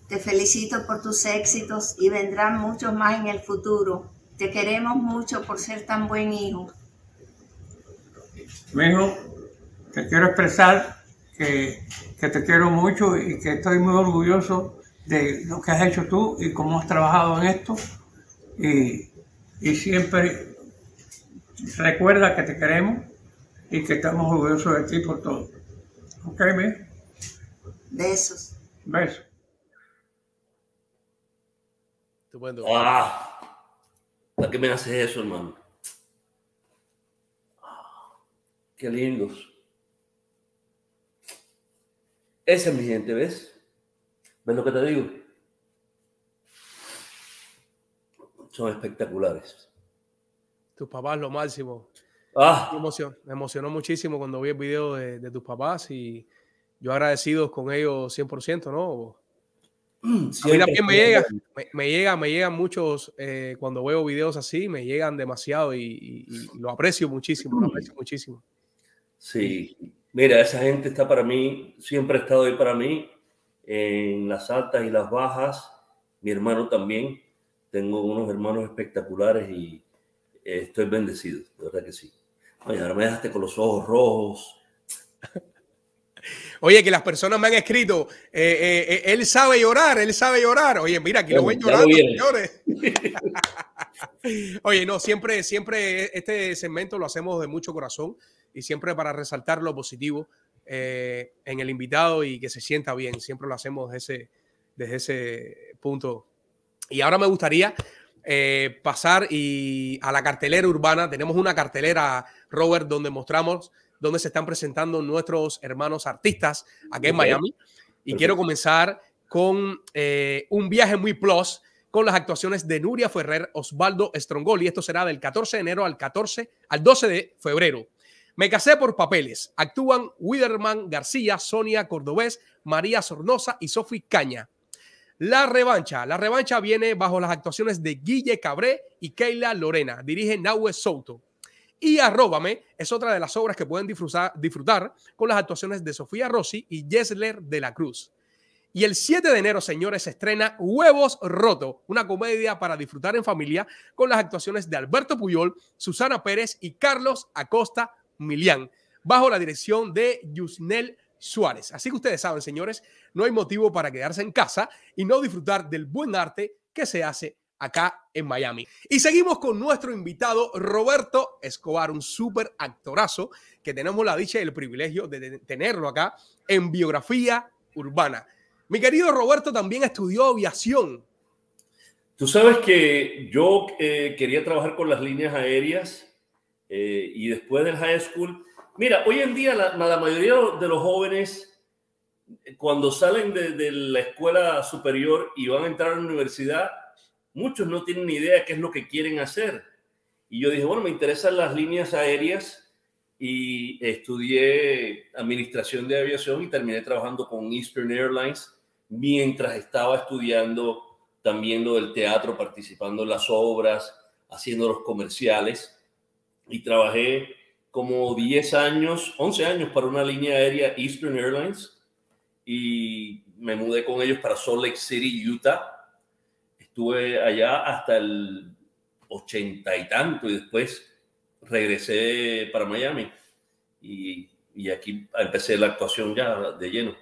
Te felicito por tus éxitos y vendrán muchos más en el futuro. Te queremos mucho por ser tan buen hijo. Mi hijo, te quiero expresar que que te quiero mucho y que estoy muy orgulloso de lo que has hecho tú y cómo has trabajado en esto. Y, siempre recuerda que te queremos y que estamos orgullosos de ti por todo. ¿Ok, me? Besos. Besos. Ah, ¿Para qué me haces eso, hermano? Qué lindos. Esa es mi gente, ¿ves? ¿Ves lo que te digo? Son espectaculares. Tus papás, lo máximo. Ah. Me, emocionó, me emocionó muchísimo cuando vi el video de, tus papás y yo agradecido con ellos 100%, ¿no? Mm, a mí también me llega, me, llega, me llegan muchos, eh, cuando veo videos así, me llegan demasiado y, lo aprecio muchísimo, lo aprecio muchísimo. Sí, Mira, esa gente está para mí, siempre ha estado ahí para mí, en las altas y las bajas. Mi hermano también. Tengo unos hermanos espectaculares y estoy bendecido, de verdad que sí. Oye, ahora me dejaste con los ojos rojos. Oye, que las personas me han escrito, eh, eh, eh, él sabe llorar, él sabe llorar. Oye, mira, aquí lo ven llorando, señores. Oye, no, siempre, siempre este segmento lo hacemos de mucho corazón y siempre para resaltar lo positivo eh, en el invitado y que se sienta bien. Siempre lo hacemos desde ese, desde ese punto. Y ahora me gustaría eh, pasar y a la cartelera urbana. Tenemos una cartelera, Robert, donde mostramos donde se están presentando nuestros hermanos artistas aquí en Miami. Y quiero comenzar con eh, un viaje muy plus con las actuaciones de Nuria Ferrer, Osvaldo Strongoli. Esto será del 14 de enero al 14 al 12 de febrero. Me casé por papeles. Actúan Widerman García, Sonia Cordobés, María Sornosa y Sofi Caña. La revancha. La revancha viene bajo las actuaciones de Guille Cabré y Keila Lorena. Dirige Nahue Souto. Y Arróbame es otra de las obras que pueden disfrutar, disfrutar con las actuaciones de Sofía Rossi y Jessler de la Cruz. Y el 7 de enero, señores, se estrena Huevos Roto, una comedia para disfrutar en familia con las actuaciones de Alberto Puyol, Susana Pérez y Carlos Acosta Milian, bajo la dirección de Yusnel Suárez. Así que ustedes saben, señores, no hay motivo para quedarse en casa y no disfrutar del buen arte que se hace acá en Miami. Y seguimos con nuestro invitado Roberto Escobar, un súper actorazo que tenemos la dicha y el privilegio de tenerlo acá en Biografía urbana. Mi querido Roberto también estudió aviación. Tú sabes que yo eh, quería trabajar con las líneas aéreas eh, y después del high school. Mira, hoy en día la, la mayoría de los jóvenes, cuando salen de, de, la escuela superior y van a entrar a la universidad, muchos no tienen ni idea qué es lo que quieren hacer. Y yo dije, bueno, me interesan las líneas aéreas y estudié administración de aviación y terminé trabajando con Eastern Airlines mientras estaba estudiando también lo del teatro, participando en las obras, haciendo los comerciales. Y trabajé como 10 años, 11 años para una línea aérea Eastern Airlines y me mudé con ellos para Salt Lake City, Utah. Estuve allá hasta el 80 y tanto y después regresé para Miami y, y aquí empecé la actuación ya de lleno.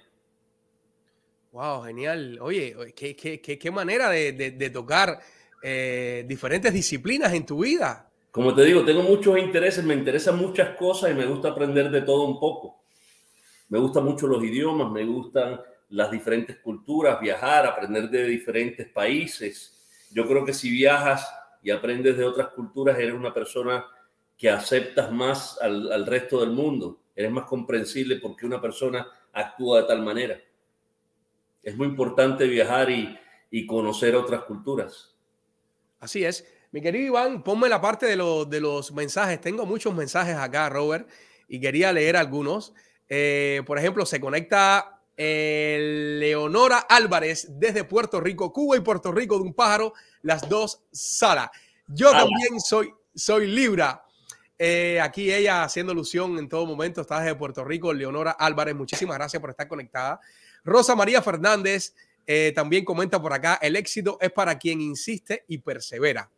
Wow, genial. Oye, qué, qué, qué, qué manera de, de, de tocar eh, diferentes disciplinas en tu vida. Como te digo, tengo muchos intereses, me interesan muchas cosas y me gusta aprender de todo un poco. Me gustan mucho los idiomas, me gustan las diferentes culturas, viajar, aprender de diferentes países. Yo creo que si viajas y aprendes de otras culturas, eres una persona que aceptas más al, al resto del mundo. Eres más comprensible porque una persona actúa de tal manera es muy importante viajar y, y, conocer otras culturas. Así es. Mi querido Iván, ponme la parte de, lo, de los mensajes. Tengo muchos mensajes acá, Robert, y quería leer algunos. Eh, por ejemplo, se conecta eh, Leonora Álvarez desde Puerto Rico, Cuba y Puerto Rico de un pájaro, las dos Sara. Yo también soy, soy Libra. Eh, aquí ella haciendo alusión en todo momento, está desde Puerto Rico, Leonora Álvarez, muchísimas gracias por estar conectada. Rosa María Fernández eh, también comenta por acá, el éxito es para quien insiste y persevera.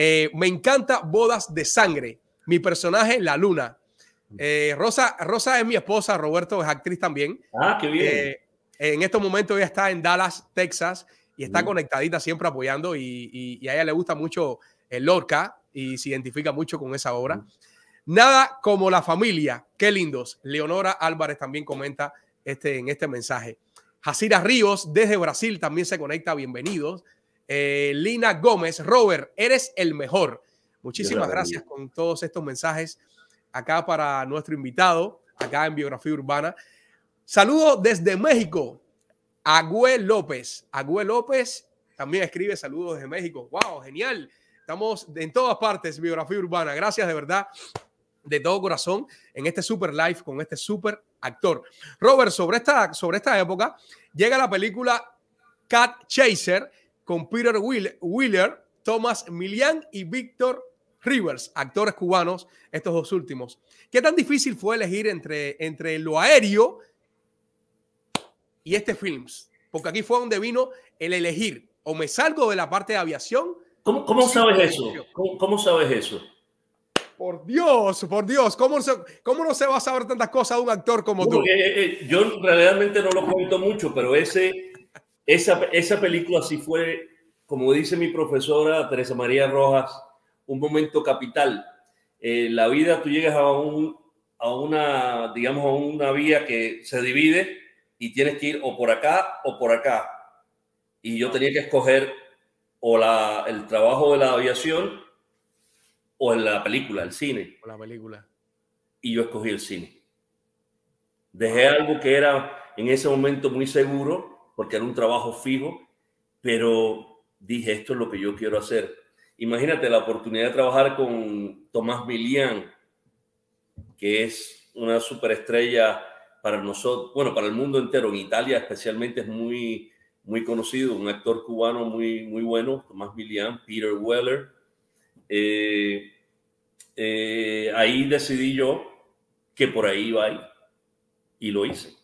Eh, me encanta Bodas de Sangre, mi personaje, La Luna. Eh, Rosa, Rosa es mi esposa, Roberto es actriz también. Ah, qué bien. Eh, en estos momentos ella está en Dallas, Texas, y está mm. conectadita, siempre apoyando, y, y, y, a ella le gusta mucho el Lorca y se identifica mucho con esa obra. Mm. Nada como la familia, qué lindos. Leonora Álvarez también comenta este, en este mensaje. Jacira Ríos desde Brasil también se conecta, bienvenidos. Eh, Lina Gómez, Robert, eres el mejor. Muchísimas gracias con todos estos mensajes acá para nuestro invitado, acá en Biografía Urbana. Saludo desde México, Agüe López. Agüe López también escribe saludos desde México. ¡Wow! Genial. Estamos en todas partes, Biografía Urbana. Gracias de verdad, de todo corazón, en este super live con este super actor. Robert, sobre esta, sobre esta época, llega la película Cat Chaser con Peter Wheeler, Thomas Milian y Víctor Rivers, actores cubanos, estos dos últimos. ¿Qué tan difícil fue elegir entre, entre lo aéreo y este films? Porque aquí fue donde vino el elegir. O me salgo de la parte de aviación. ¿Cómo, cómo sabes eso? ¿Cómo, ¿Cómo sabes eso? Por Dios, por Dios, ¿cómo, se, ¿cómo no se va a saber tantas cosas de un actor como tú? Eh, eh, yo realmente no lo cuento mucho, pero ese, esa, esa película sí fue, como dice mi profesora Teresa María Rojas, un momento capital. Eh, la vida, tú llegas a, un, a una, digamos, a una vía que se divide y tienes que ir o por acá o por acá. Y yo tenía que escoger o la, el trabajo de la aviación o en la película, el cine. O la película. Y yo escogí el cine. Dejé algo que era en ese momento muy seguro, porque era un trabajo fijo, pero dije, esto es lo que yo quiero hacer. Imagínate la oportunidad de trabajar con Tomás Milian, que es una superestrella para nosotros, bueno, para el mundo entero, en Italia especialmente es muy, muy conocido, un actor cubano muy, muy bueno, Tomás Milian, Peter Weller, eh, eh, ahí decidí yo que por ahí iba y, y lo hice.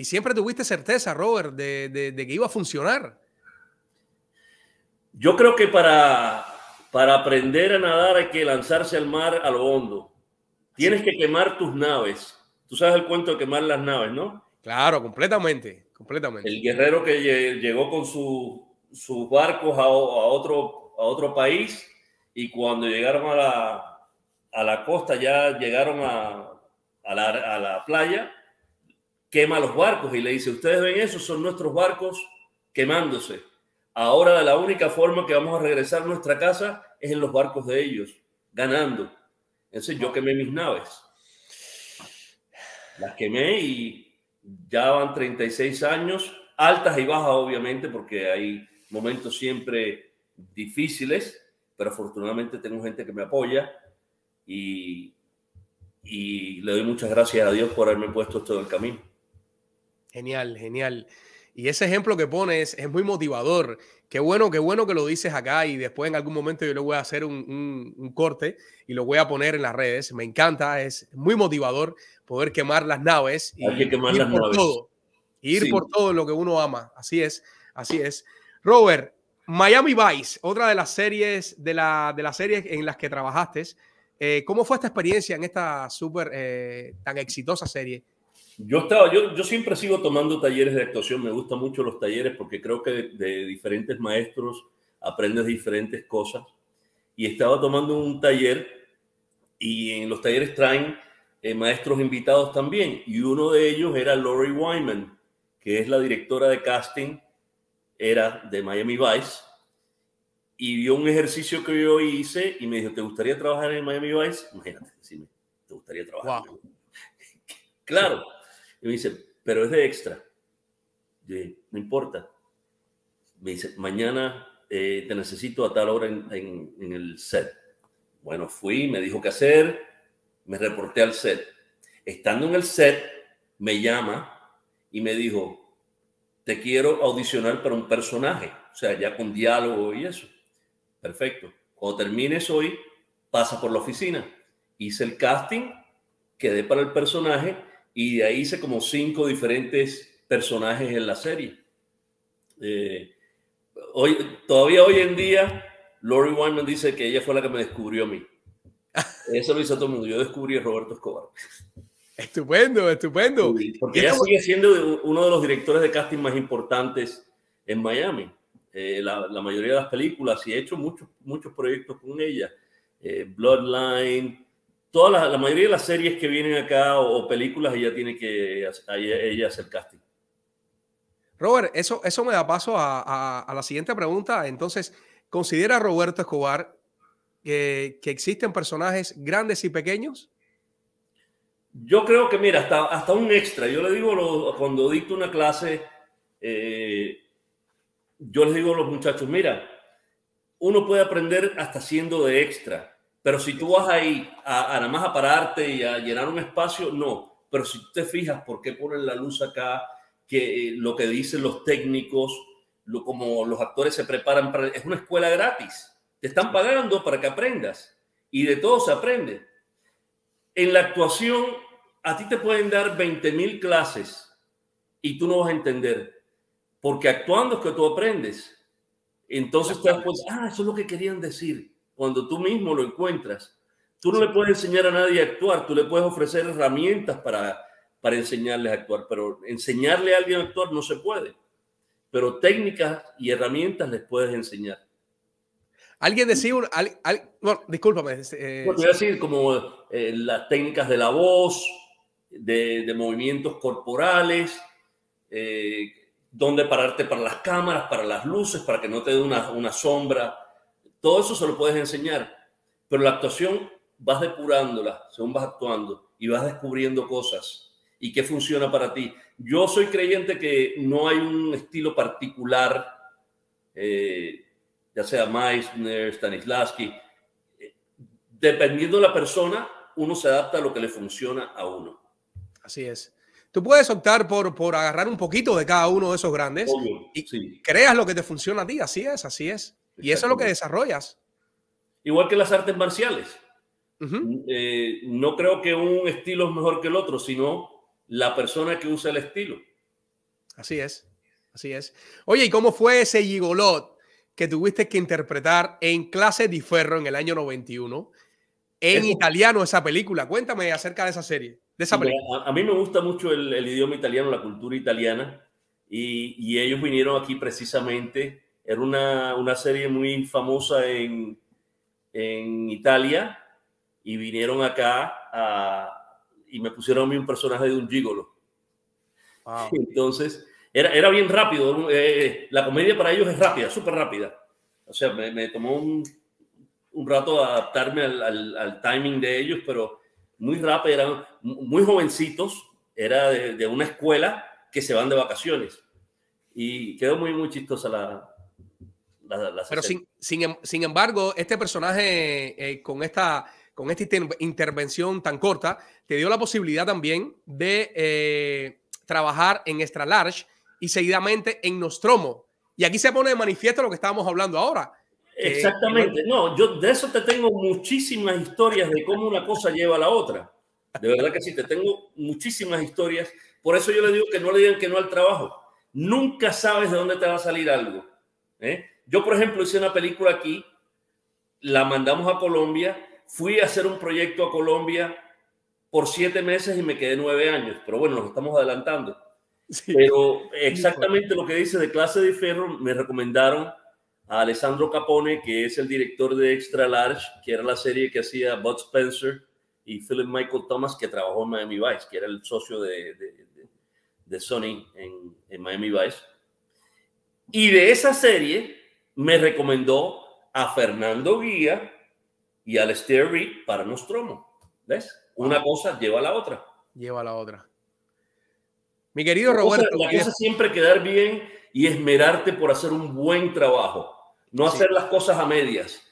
Y siempre tuviste certeza, Robert, de, de, de, que iba a funcionar. Yo creo que para, para aprender a nadar hay que lanzarse al mar a lo hondo. Tienes que quemar tus naves. Tú sabes el cuento de quemar las naves, ¿no? Claro, completamente, completamente. El guerrero que llegó con su, sus barcos a, a, otro, a otro país y cuando llegaron a la, a la costa, ya llegaron a, a, la, a la playa, quema los barcos y le dice, ustedes ven eso, son nuestros barcos quemándose. Ahora la única forma que vamos a regresar a nuestra casa es en los barcos de ellos, ganando. Entonces yo quemé mis naves. Las quemé y ya van 36 años, altas y bajas obviamente, porque hay momentos siempre difíciles, pero afortunadamente tengo gente que me apoya y, y le doy muchas gracias a Dios por haberme puesto esto en el camino. Genial, genial. Y ese ejemplo que pones es muy motivador. Qué bueno, qué bueno que lo dices acá y después en algún momento yo le voy a hacer un, corte y lo voy a poner en las redes. Me encanta, es muy motivador poder quemar las naves y ir por todo. Ir por todo lo que uno ama. Así es, así es. Robert, Miami Vice, otra de las series de, la, de las series en las que trabajaste. Eh, ¿Cómo fue esta experiencia en esta súper eh, tan exitosa serie? Yo, estaba, yo, yo siempre sigo tomando talleres de actuación, me gustan mucho los talleres porque creo que de, diferentes maestros aprendes diferentes cosas. Y estaba tomando un taller y en los talleres traen eh, maestros invitados también. Y uno de ellos era Lori Wyman, que es la directora de casting, era de Miami Vice. Y vio un ejercicio que yo hice y me dijo, ¿te gustaría trabajar en Miami Vice? Imagínate, decime, ¿te gustaría trabajar? claro. Y me dice, pero es de extra. no importa. Me dice, mañana eh, te necesito a tal hora en, en, el set. Bueno, fui, me dijo qué hacer, me reporté al set. Estando en el set, me llama y me dijo, te quiero audicionar para un personaje, o sea, ya con diálogo y eso. Perfecto. Cuando termines hoy, pasa por la oficina. Hice el casting, quedé para el personaje y de ahí hice como cinco diferentes personajes en la serie. Eh, hoy, todavía hoy en día, Lori Wyman dice que ella fue la que me descubrió a mí. Eso lo hizo todo el mundo. Yo descubrí a Roberto Escobar. Estupendo, estupendo. porque ella sigue siendo uno de los directores de casting más importantes en Miami. Eh, la, la, mayoría de las películas y he hecho muchos, muchos proyectos con ella. Eh, Bloodline, toda la, mayoría de las series que vienen acá o, películas, ella tiene que ella, hacer casting. Robert, eso, eso me da paso a, la siguiente pregunta. Entonces, ¿considera Roberto Escobar que, existen personajes grandes y pequeños? Yo creo que, mira, hasta, hasta un extra. Yo le digo cuando dicto una clase, eh, yo les digo a los muchachos, mira, uno puede aprender hasta siendo de extra. Pero si tú vas ahí a, nada más a pararte y a llenar un espacio, no. Pero si tú te fijas por qué ponen la luz acá, que eh, lo que dicen los técnicos, lo, como los actores se preparan para... Es una escuela gratis. Te están pagando para que aprendas. Y de todo se aprende. En la actuación, a ti te pueden dar 20 mil clases y tú no vas a entender. Porque actuando es que tú aprendes. Entonces te das ah, eso es lo que querían decir cuando tú mismo lo encuentras. Tú no le puedes enseñar a nadie a actuar, tú le puedes ofrecer herramientas para, para enseñarles a actuar, pero enseñarle a alguien a actuar no se puede. Pero técnicas y herramientas les puedes enseñar. Alguien decía, bueno, discúlpame. Eh, voy a decir como eh, las técnicas de la voz, de, movimientos corporales, eh, dónde pararte para las cámaras, para las luces, para que no te dé una, una sombra todo eso se lo puedes enseñar, pero la actuación vas depurándola según vas actuando y vas descubriendo cosas y qué funciona para ti. Yo soy creyente que no hay un estilo particular, eh, ya sea Meissner, Stanislavski, dependiendo de la persona, uno se adapta a lo que le funciona a uno. Así es. Tú puedes optar por, por agarrar un poquito de cada uno de esos grandes y creas lo que te funciona a ti. Así es, así es. Y eso es lo que desarrollas. Igual que las artes marciales. Eh, no creo que un estilo es mejor que el otro, sino la persona que usa el estilo. Así es, así es. Oye, ¿y cómo fue ese gigolot que tuviste que interpretar en Clase di Ferro en el año 91? En italiano esa película. Cuéntame acerca de esa serie, de esa película. A, mí me gusta mucho el, idioma italiano, la cultura italiana, y, y ellos vinieron aquí precisamente era una, una serie muy famosa en, en, Italia y vinieron acá a, y me pusieron a mí un personaje de un gigolo. Entonces, era, era bien rápido. eh, la comedia para ellos es rápida, súper rápida. O sea, me, me tomó un, un rato adaptarme al, al- al timing de ellos, pero muy rápido, eran muy jovencitos, era de, de una escuela que se van de vacaciones. Y quedó muy, muy chistosa la... Pero sin, sin, em- sin embargo, este personaje eh, con esta, con esta inter- intervención tan corta te dio la posibilidad también de eh, trabajar en Extra Large y seguidamente en Nostromo. Y aquí se pone de manifiesto lo que estábamos hablando ahora. Eh, Exactamente. No, yo de eso te tengo muchísimas historias de cómo una cosa lleva a la otra. De verdad que sí, te tengo muchísimas historias. Por eso yo le digo que no le digan que no al trabajo. Nunca sabes de dónde te va a salir algo. ¿eh? Yo, por ejemplo, hice una película aquí, la mandamos a Colombia, fui a hacer un proyecto a Colombia por siete meses y me quedé nueve años. Pero bueno, nos estamos adelantando. Pero exactamente lo que dice de clase de ferro, me recomendaron a Alessandro Capone, que es el director de Extra Large, que era la serie que hacía Bud Spencer y Philip Michael Thomas, que trabajó en Miami Vice, que era el socio de, de, de- de Sony en, en Miami Vice. Y de esa serie me recomendó a Fernando Guía y a Lester Reed para Nostromo. ¿Ves? Una cosa lleva a la otra. Lleva a la otra. Mi querido La cosa- Roberto. la cosa es siempre quedar bien y esmerarte por hacer un buen trabajo, no Sí. hacer las cosas a medias.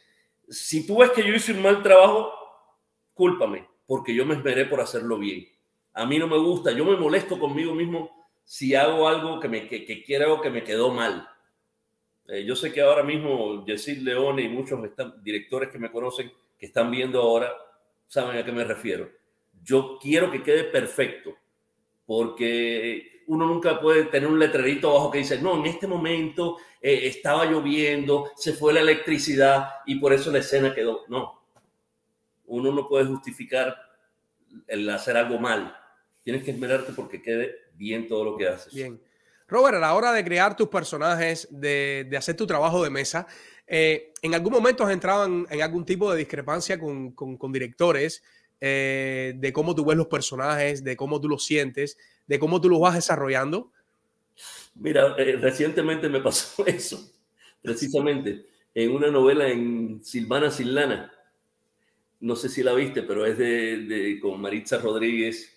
Si tú ves que yo hice un mal trabajo, cúlpame, porque yo me esmeré por hacerlo bien. A mí no me gusta, yo me molesto conmigo mismo si hago algo que, me, que, que quiero que me quedó mal. Eh, yo sé que ahora mismo Yesid Leone y muchos directores que me conocen, que están viendo ahora, saben a qué me refiero. Yo quiero que quede perfecto porque uno nunca puede tener un letrerito abajo que dice, no, en este momento eh, estaba lloviendo, se fue la electricidad y por eso la escena quedó. No, uno no puede justificar el hacer algo mal. Tienes que esmerarte porque quede bien todo lo que haces. Bien. Robert, a la hora de crear tus personajes, de, de hacer tu trabajo de mesa, eh, ¿en algún momento has entrado en, en algún tipo de discrepancia con, con- con directores eh, de cómo tú ves los personajes, de cómo tú los sientes, de cómo tú los vas desarrollando? Mira, eh, recientemente me pasó eso, precisamente, en una novela en Silvana Silana. No sé si la viste, pero es de, de- con Maritza Rodríguez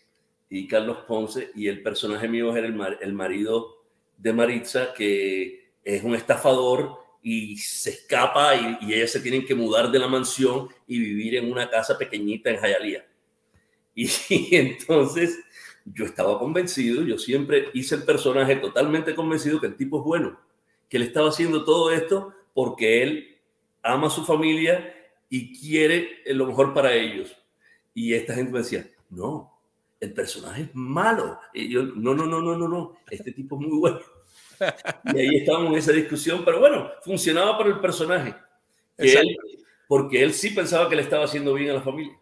y Carlos Ponce, y el personaje mío era el, mar- el marido de Maritza, que es un estafador y se escapa y, y ellas se tienen que mudar de la mansión y vivir en una casa pequeñita en Hialeah. Y, entonces yo estaba convencido, yo siempre hice el personaje totalmente convencido que el tipo es bueno, que él estaba haciendo todo esto porque él ama a su familia y quiere lo mejor para ellos. Y esta gente me decía, no, el personaje es malo. Y yo, no, no, no, no, no, no, este tipo es muy bueno. Y ahí estábamos en esa discusión, pero bueno, funcionaba para el personaje. él- porque él sí pensaba que le estaba haciendo bien a la familia.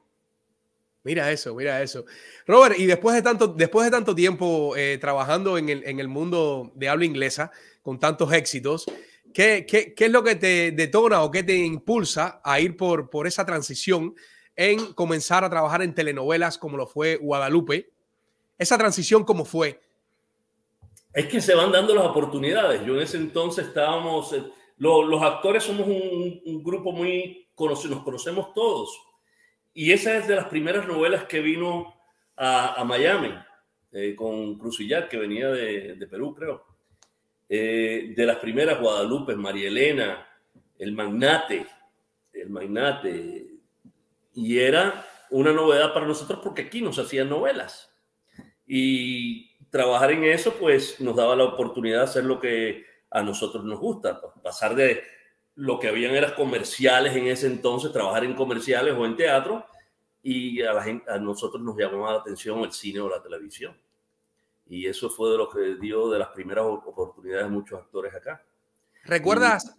Mira eso, mira eso. Robert, y después de tanto, después de tanto tiempo eh, trabajando en el, en el mundo de habla inglesa, con tantos éxitos, ¿qué, qué, qué es lo que te detona o qué te impulsa a ir por, por esa transición en comenzar a trabajar en telenovelas como lo fue Guadalupe? Esa transición, ¿cómo fue? Es que se van dando las oportunidades. Yo en ese entonces estábamos, eh, lo- los actores somos un, un grupo muy conocido, nos conocemos todos. Y esa es de las primeras novelas que vino a, a Miami eh, con Crucillar, que venía de, de Perú, creo. Eh, de las primeras, Guadalupe, María Elena, El Magnate, El Magnate. Y era una novedad para nosotros porque aquí nos hacían novelas. Y trabajar en eso, pues nos daba la oportunidad de hacer lo que a nosotros nos gusta, pues, pasar de lo que habían eran comerciales en ese entonces, trabajar en comerciales o en teatro, y a, la gente, a nosotros nos llamaba la atención el cine o la televisión. Y eso fue de lo que dio de las primeras oportunidades de muchos actores acá. ¿Recuerdas,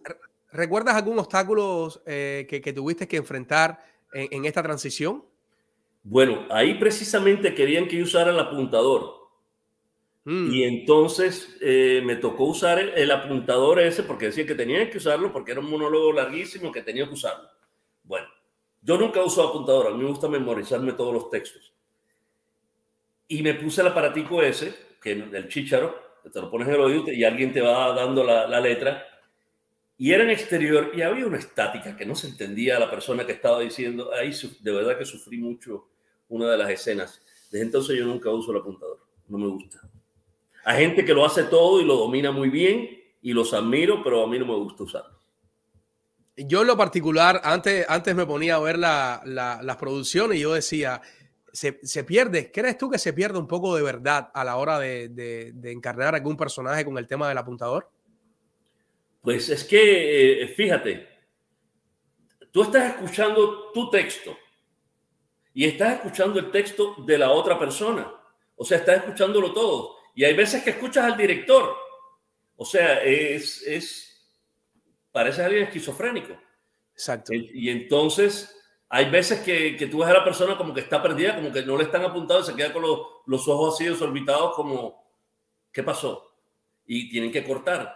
¿recuerdas algún obstáculo eh, que, que, tuviste que enfrentar en, en, esta transición? Bueno, ahí precisamente querían que yo usara el apuntador. Mm. Y entonces eh, me tocó usar el, el, apuntador ese porque decían que tenía que usarlo porque era un monólogo larguísimo que tenía que usarlo. Bueno, yo nunca uso apuntador, a mí me gusta memorizarme todos los textos. Y me puse el aparatico ese que el chícharo, te lo pones en el oído y alguien te va dando la, la letra. Y era en exterior y había una estática que no se entendía a la persona que estaba diciendo. Ahí de verdad que sufrí mucho una de las escenas. Desde entonces yo nunca uso el apuntador, no me gusta. Hay gente que lo hace todo y lo domina muy bien y los admiro, pero a mí no me gusta usarlo. Yo en lo particular, antes, antes me ponía a ver la, las producciones y yo decía, se, se, pierde, ¿crees tú que se pierde un poco de verdad a la hora de, de, de encarnar algún personaje con el tema del apuntador? Pues es que, eh, fíjate, tú estás escuchando tu texto y estás escuchando el texto de la otra persona. O sea, estás escuchándolo todo. Y hay veces que escuchas al director. O sea, es, es parece alguien esquizofrénico. Exacto. Y entonces hay veces que, que, tú ves a la persona como que está perdida, como que no le están apuntando, se queda con los, los ojos así desorbitados como, ¿qué pasó? Y tienen que cortar.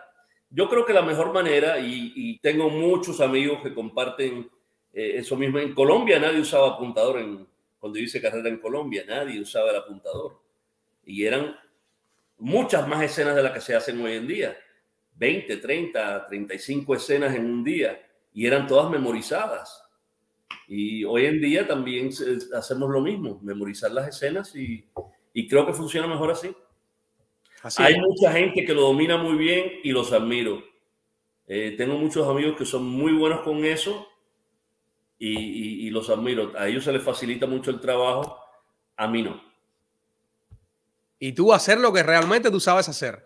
Yo creo que la mejor manera, y, y tengo muchos amigos que comparten eh, eso mismo, en Colombia nadie usaba apuntador, en, cuando hice carrera en Colombia, nadie usaba el apuntador. Y eran muchas más escenas de las que se hacen hoy en día. 20, 30, 35 escenas en un día y eran todas memorizadas. Y hoy en día también hacemos lo mismo, memorizar las escenas y, y creo que funciona mejor así. así Hay es. mucha gente que lo domina muy bien y los admiro. Eh, tengo muchos amigos que son muy buenos con eso y, y, y los admiro. A ellos se les facilita mucho el trabajo, a mí no y tú hacer lo que realmente tú sabes hacer.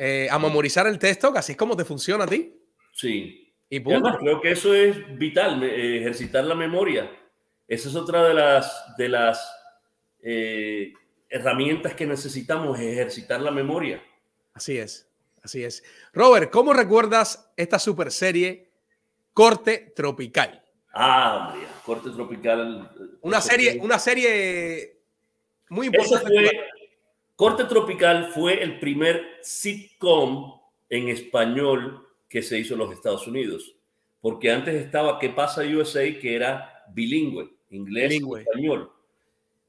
Eh, a memorizar el texto, que así es como te funciona a ti. Sí. Y, además, creo que eso es vital, eh, ejercitar la memoria. Esa es otra de las, de las eh, herramientas que necesitamos, ejercitar la memoria. Así es, así es. Robert, ¿cómo recuerdas esta super serie Corte Tropical? Ah, María, Corte Tropical. Una serie, una serie muy importante. Corte Tropical fue el primer sitcom en español que se hizo en los Estados Unidos, porque antes estaba ¿Qué pasa USA? que era bilingüe, inglés y español.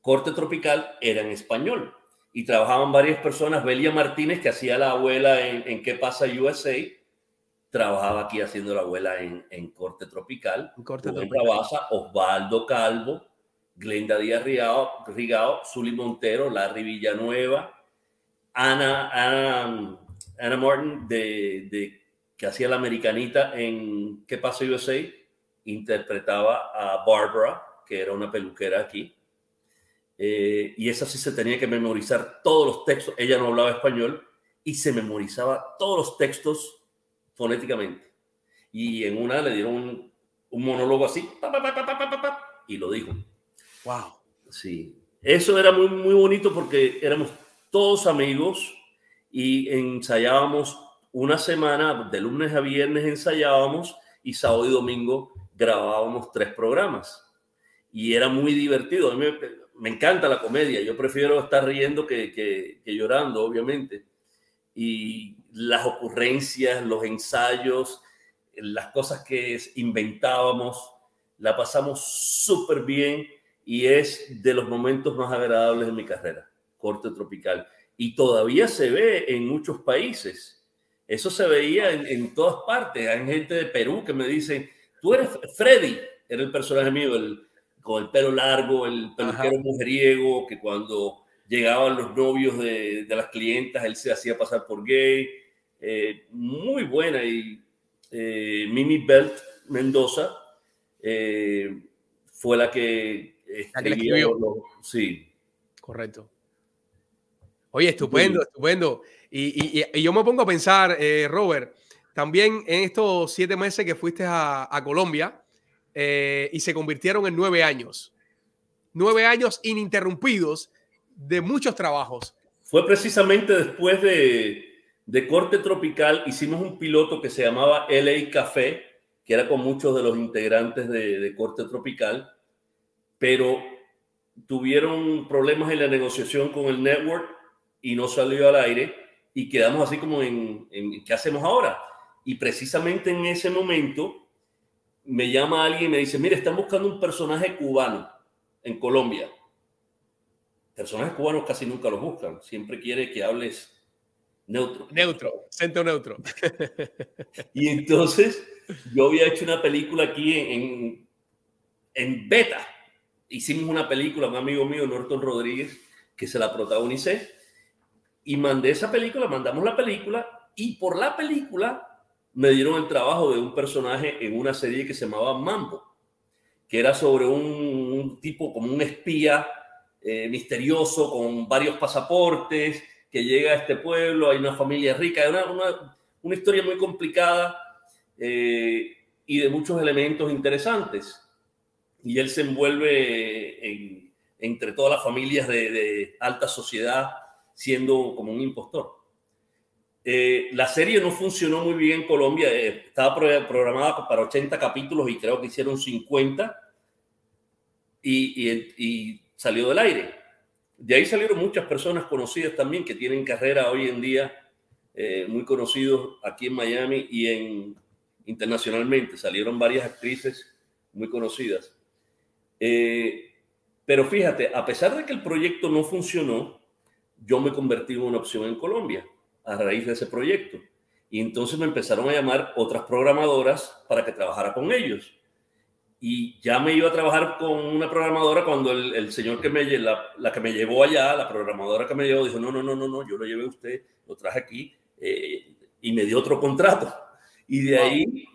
Corte Tropical era en español y trabajaban varias personas. Belia Martínez, que hacía la abuela en, en ¿Qué pasa USA? Trabajaba aquí haciendo la abuela en, en Corte Tropical. Corte Tropical. Osvaldo Calvo, Glenda Díaz Rigao, Rigao Zuli Montero, Larry Villanueva, Ana, Ana, Ana Martin, de, de, que hacía la americanita en ¿Qué pasa USA? Interpretaba a Barbara, que era una peluquera aquí. Eh, y esa sí se tenía que memorizar todos los textos. Ella no hablaba español y se memorizaba todos los textos fonéticamente. Y en una le dieron un, monólogo así, y lo dijo. Wow. Sí, eso era muy, muy bonito porque éramos todos amigos y ensayábamos una semana, de lunes a viernes ensayábamos y sábado y domingo grabábamos tres programas. Y era muy divertido. A mí me, me encanta la comedia. Yo prefiero estar riendo que, que, que llorando, obviamente. Y las ocurrencias, los ensayos, las cosas que inventábamos, la pasamos súper bien y es de los momentos más agradables de mi carrera, corte tropical. Y todavía se ve en muchos países. Eso se veía en, en todas partes. Hay gente de Perú que me dice, tú eres Freddy, era el personaje mío, el, con el pelo largo, el peluquero Ajá. mujeriego, que cuando llegaban los novios de, de, las clientas, él se hacía pasar por gay. Eh, muy buena. Y eh, Mimi Belt Mendoza eh, fue la que escribió. Lo, sí. Correcto. Oye, estupendo, estupendo. Y, y, y, yo me pongo a pensar, eh, Robert, también en estos siete meses que fuiste a, a Colombia eh, y se convirtieron en nueve años. Nueve años ininterrumpidos de muchos trabajos. Fue precisamente después de, de Corte Tropical, hicimos un piloto que se llamaba LA Café, que era con muchos de los integrantes de, de Corte Tropical pero tuvieron problemas en la negociación con el network y no salió al aire y quedamos así como en, en, ¿qué hacemos ahora? Y precisamente en ese momento me llama alguien y me dice, mire, están buscando un personaje cubano en Colombia. personajes cubanos casi nunca los buscan. Siempre quiere que hables neutro. Neutro, centro neutro. y entonces yo había hecho una película aquí en, en, beta. Hicimos una película, un amigo mío, Norton Rodríguez, que se la protagonicé. Y mandé esa película, mandamos la película. Y por la película me dieron el trabajo de un personaje en una serie que se llamaba Mambo, que era sobre un, tipo como un espía eh, misterioso con varios pasaportes que llega a este pueblo, hay una familia rica, es una, una, historia muy complicada eh, y de muchos elementos interesantes. Y él se envuelve entre todas las familias de, de alta sociedad siendo como un impostor. Eh, la serie no funcionó muy bien en Colombia, eh, estaba programada para 80 capítulos y creo que hicieron 50 y, y, salió del aire. De ahí salieron muchas personas conocidas también que tienen carrera hoy en día, eh, muy conocidos aquí en Miami y en, internacionalmente. Salieron varias actrices muy conocidas. Pero fíjate, a pesar de que el proyecto no funcionó, yo me convertí en una opción en Colombia a raíz de ese proyecto. Y entonces me empezaron a llamar otras programadoras para que trabajara con ellos. Y ya me iba a trabajar con una programadora cuando el, señor que me, la, la, que me llevó allá, la programadora que me llevó, dijo, no, no, no, no, no, yo lo llevé a usted, lo traje aquí eh, y me dio otro contrato. Y de ahí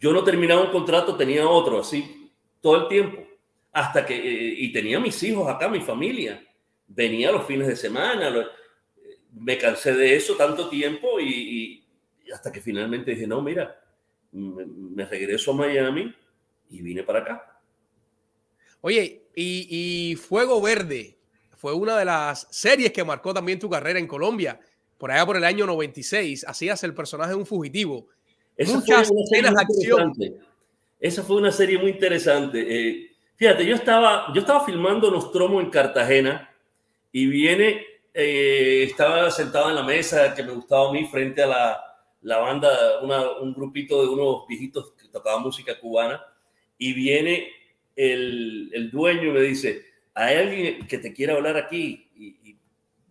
yo no terminaba un contrato, tenía otro, así, todo el tiempo. Hasta que, eh, y tenía mis hijos acá, mi familia. Venía los fines de semana, me cansé de eso tanto tiempo y, hasta que finalmente dije, no, mira, me, regreso a Miami y vine para acá. Oye, y, Fuego Verde fue una de las series que marcó también tu carrera en Colombia, por allá por el año 96. Hacías el personaje de un fugitivo. Esa Muchas escenas de acción. Esa fue una serie muy interesante. Eh, fíjate, yo estaba, yo estaba filmando Nostromo en Cartagena y viene eh, estaba sentado en la mesa que me gustaba a mí frente a la, la banda, un grupito de unos viejitos que tocaban música cubana, y viene el, el, dueño y me dice, hay alguien que te quiere hablar aquí, y,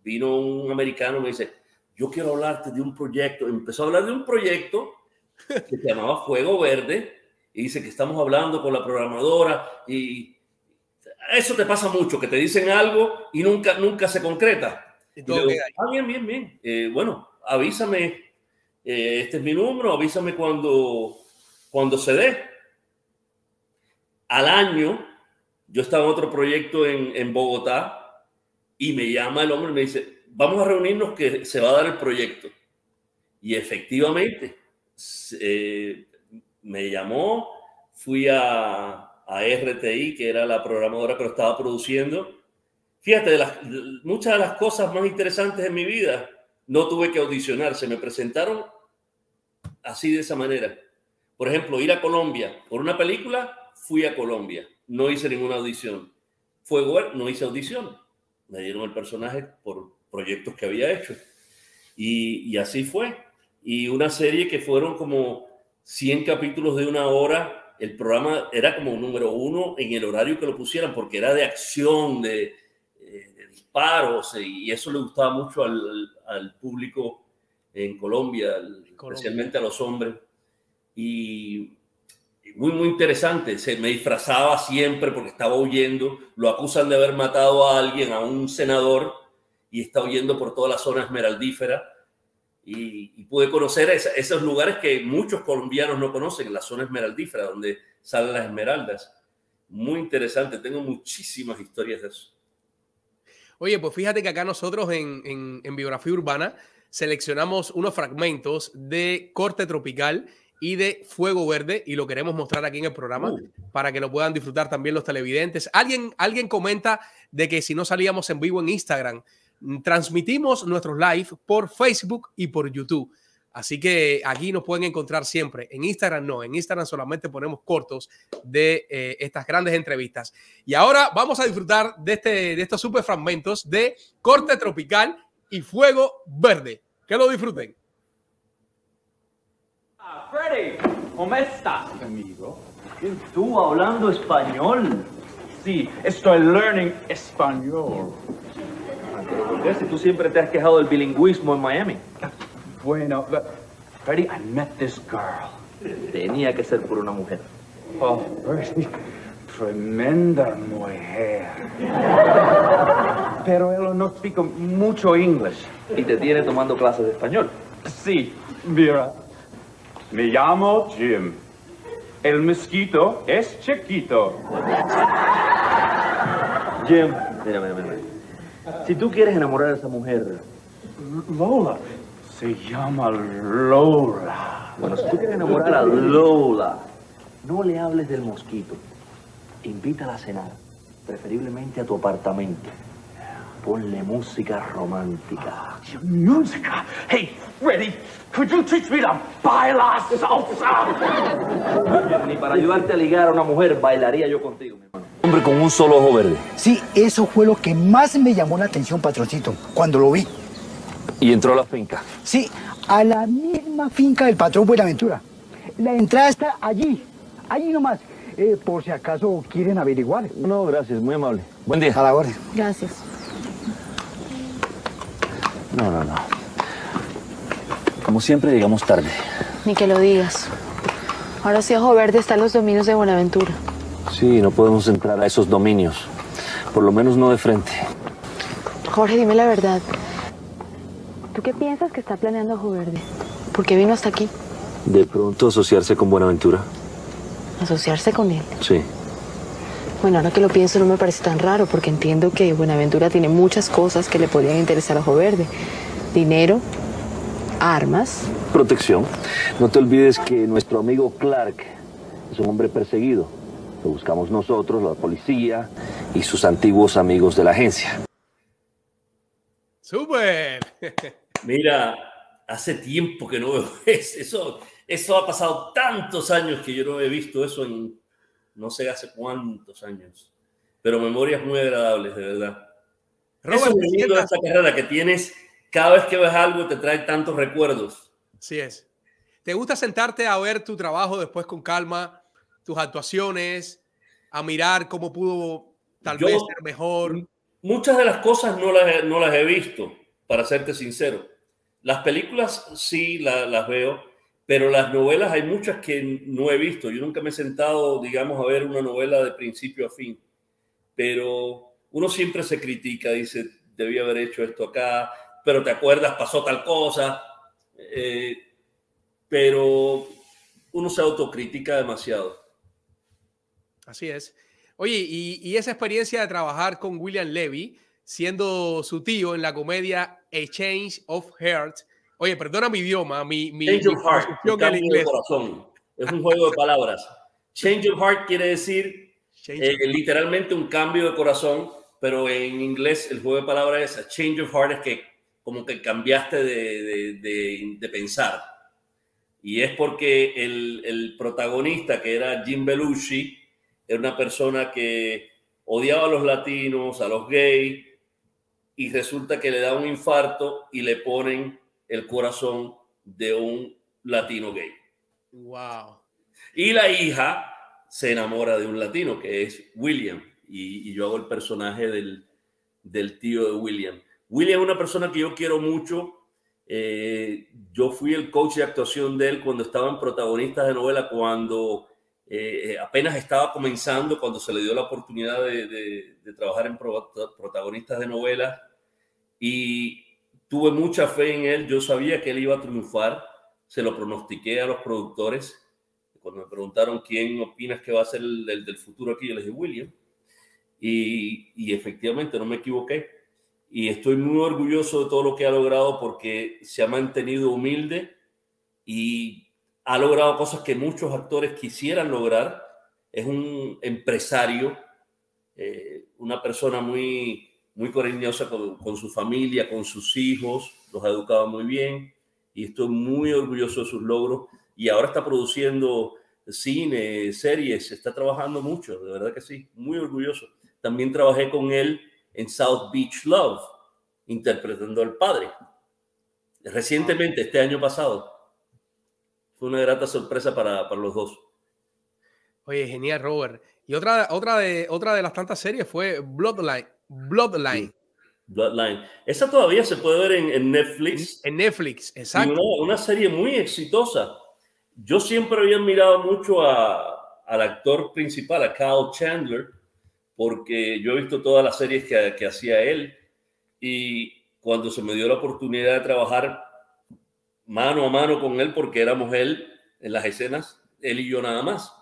vino un americano y me dice, yo quiero hablarte de un proyecto, empezó a hablar de un proyecto que se llamaba Fuego Verde, y dice que estamos hablando con la programadora, y eso te pasa mucho, que te dicen algo y nunca, nunca se concreta. Ah, bien, bien, bien. Eh, bueno, avísame, eh, este es mi número, avísame cuando, cuando se dé. Al año, yo estaba en otro proyecto en, en Bogotá y me llama el hombre y me dice, vamos a reunirnos que se va a dar el proyecto. Y efectivamente, eh, me llamó, fui a, a RTI, que era la programadora que estaba produciendo, Fíjate, de muchas de las cosas más interesantes en mi vida no tuve que audicionar, se me presentaron así de esa manera. Por ejemplo, ir a Colombia por una película, fui a Colombia, no hice ninguna audición. Fuego, no hice audición, me dieron el personaje por proyectos que había hecho. Y así fue. Y una serie que fueron como 100 capítulos de una hora, el programa era como número uno en el horario que lo pusieran, porque era de acción, de, paros y eso le gustaba mucho al, público en Colombia, especialmente a los hombres. Y, muy, muy interesante. Se me disfrazaba siempre porque estaba huyendo. Lo acusan de haber matado a alguien, a un senador, y está huyendo por toda la zona esmeraldífera. Y, pude conocer esos lugares que muchos colombianos no conocen, la zona esmeraldífera, donde salen las esmeraldas. Muy interesante. Tengo muchísimas historias de eso. Oye, pues fíjate que acá nosotros en, Biografía Urbana seleccionamos unos fragmentos de Corte Tropical y de Fuego Verde y lo queremos mostrar aquí en el programa uh. para que lo puedan disfrutar también los televidentes. Alguien, alguien comenta de que si no salíamos en vivo en Instagram, transmitimos nuestros live por Facebook y por YouTube. Así que aquí nos pueden encontrar siempre. En Instagram no, en Instagram solamente ponemos cortos de eh, estas grandes entrevistas. Y ahora vamos a disfrutar de, este, de estos super fragmentos de Corte Tropical y Fuego Verde. Que lo disfruten. Freddy, ¿cómo estás? Amigo. Tú hablando español. Sí, estoy learning español. ¿Por qué? Si tú siempre te has quejado del bilingüismo en Miami. Bueno, but, Freddie, I met this girl. Tenía que ser por una mujer. Oh, Freddie, tremenda mujer. Pero él no explica mucho inglés. Y te tiene tomando clases de español. Sí, mira. Me llamo Jim. El mosquito es chiquito. Jim, mira, mira, mira. Si tú quieres enamorar a esa mujer, Lola. Se llama Lola. bueno, si tú quieres enamorar a Lola, no le hables del mosquito. Invítala a cenar, preferiblemente a tu apartamento. Ponle música romántica. Música. Hey, Freddie, could you teach me to bailar salsa? Ni para ayudarte a ligar a una mujer, bailaría yo contigo, mi hermano. Hombre con un solo ojo verde. Sí, eso fue lo que más me llamó la atención, patroncito, cuando lo vi. Y entró a la finca. Sí, a la misma finca del patrón Buenaventura. La entrada está allí, allí nomás. Eh, por si acaso quieren averiguar. No, gracias, muy amable. Buen día. A la orden. Gracias. No, no, no. Como siempre, llegamos tarde. Ni que lo digas. Ahora sí, Ojo Verde está en los dominios de Buenaventura. Sí, no podemos entrar a esos dominios. Por lo menos no de frente. Jorge, dime la verdad. ¿Tú qué piensas que está planeando Ojo Verde? ¿Por qué vino hasta aquí? De pronto asociarse con Buenaventura. Asociarse con él. Sí. Bueno, ahora que lo pienso no me parece tan raro porque entiendo que Buenaventura tiene muchas cosas que le podrían interesar a Ojo Verde. Dinero, armas. Protección. No te olvides que nuestro amigo Clark es un hombre perseguido. Lo buscamos nosotros, la policía y sus antiguos amigos de la agencia. ¡Súper! Mira, hace tiempo que no veo eso. Eso ha pasado tantos años que yo no he visto eso en no sé hace cuántos años. Pero memorias muy agradables, de verdad. Robert, eso es ¿te lo lindo de esta carrera, que tienes, cada vez que ves algo te trae tantos recuerdos. Así es. ¿Te gusta sentarte a ver tu trabajo después con calma, tus actuaciones, a mirar cómo pudo tal Yo- vez ser mejor? Muchas de las cosas no las, no las he visto, para serte sincero. Las películas sí la- las veo, pero las novelas hay muchas que no he visto. Yo nunca me he sentado, digamos, a ver una novela de principio a fin. Pero uno siempre se critica, dice, debí haber hecho esto acá, pero te acuerdas, pasó tal cosa. Eh, pero uno se autocritica demasiado. Así es. Oye, y, y esa experiencia de trabajar con William Levy, siendo su tío en la comedia A Change of Heart. Oye, perdona mi idioma, mi, mi, Change mi of heart, en inglés. corazón. Es un juego de palabras. Change of heart quiere decir eh, literalmente un cambio de corazón, pero en inglés el juego de palabras es a change of heart, es que como que cambiaste de, de- de- de pensar. Y es porque el, el protagonista, que era Jim Belushi, era una persona que odiaba a los latinos, a los gays, y resulta que le da un infarto y le ponen el corazón de un latino gay. Wow. Y la hija se enamora de un latino que es William. Y, y yo hago el personaje del, del tío de William. William es una persona que yo quiero mucho. Eh, yo fui el coach de actuación de él cuando estaban protagonistas de novela, cuando eh, apenas estaba comenzando, cuando se le dio la oportunidad de, trabajar en pro- protagonistas de novela. Y tuve mucha fe en él. Yo sabía que él iba a triunfar. Se lo pronostiqué a los productores cuando me preguntaron quién opinas que va a ser el del, futuro aquí, yo les dije William. Y efectivamente no me equivoqué. Y estoy muy orgulloso de todo lo que ha logrado porque se ha mantenido humilde y ha logrado cosas que muchos actores quisieran lograr. Es un empresario, eh, una persona muy, muy cariñosa con, con su familia, con sus hijos, los ha educado muy bien y estoy muy orgulloso de sus logros. Y ahora está produciendo cine, series, está trabajando mucho, de verdad que sí, muy orgulloso. También trabajé con él en South Beach Love, interpretando al padre. Recientemente, este año pasado. Fue una grata sorpresa para, para los dos. Oye, genial, Robert. Y otra, otra, de, otra de las tantas series fue Bloodline. Bloodline. Bloodline. Esa todavía se puede ver en, Netflix. En Netflix, exacto. Una, una, serie muy exitosa. Yo siempre había admirado mucho a, al actor principal, a Kyle Chandler, porque yo he visto todas las series que, que hacía él. Y cuando se me dio la oportunidad de trabajar mano a mano con él, porque éramos él en las escenas, él y yo nada más.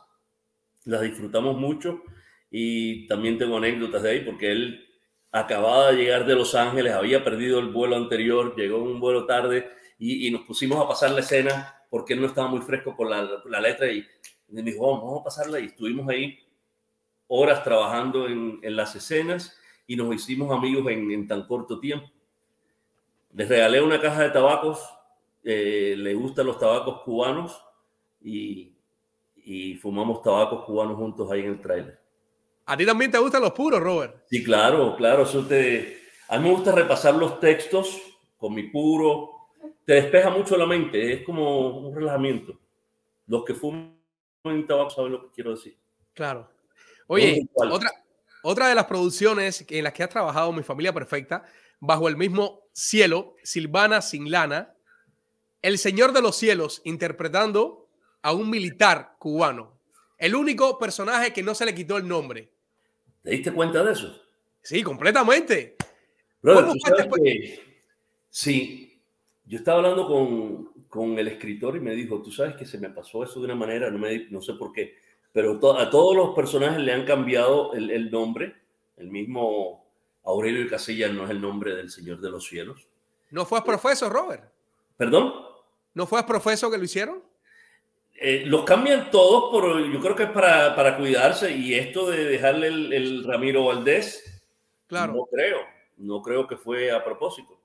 Las disfrutamos mucho y también tengo anécdotas de ahí, porque él acababa de llegar de Los Ángeles, había perdido el vuelo anterior, llegó un vuelo tarde y, nos pusimos a pasar la escena porque él no estaba muy fresco con la, la letra y, me dijo, vamos, a pasarla y estuvimos ahí horas trabajando en, en las escenas y nos hicimos amigos en, en tan corto tiempo. Les regalé una caja de tabacos, eh, le gustan los tabacos cubanos y, y, fumamos tabacos cubanos juntos ahí en el trailer. ¿A ti también te gustan los puros, Robert? Sí, claro, claro. Eso te... A mí me gusta repasar los textos con mi puro. Te despeja mucho la mente, es como un relajamiento. Los que fuman tabaco saben lo que quiero decir. Claro. Oye, otra, otra de las producciones en las que has trabajado, Mi Familia Perfecta, bajo el mismo cielo, Silvana sin lana, el Señor de los Cielos interpretando a un militar cubano, el único personaje que no se le quitó el nombre. ¿Te diste cuenta de eso? Sí, completamente. sí, yo estaba hablando con, con, el escritor y me dijo, tú sabes que se me pasó eso de una manera, no, me, no sé por qué, pero a todos los personajes le han cambiado el, el nombre, el mismo Aurelio y Casillas no es el nombre del Señor de los Cielos. ¿No fue a profesor, Robert? ¿Perdón? ¿No fue a profesor que lo hicieron? Eh, los cambian todos, pero yo creo que es para, para cuidarse. Y esto de dejarle el, Ramiro Valdés, claro. no creo. No creo que fue a propósito.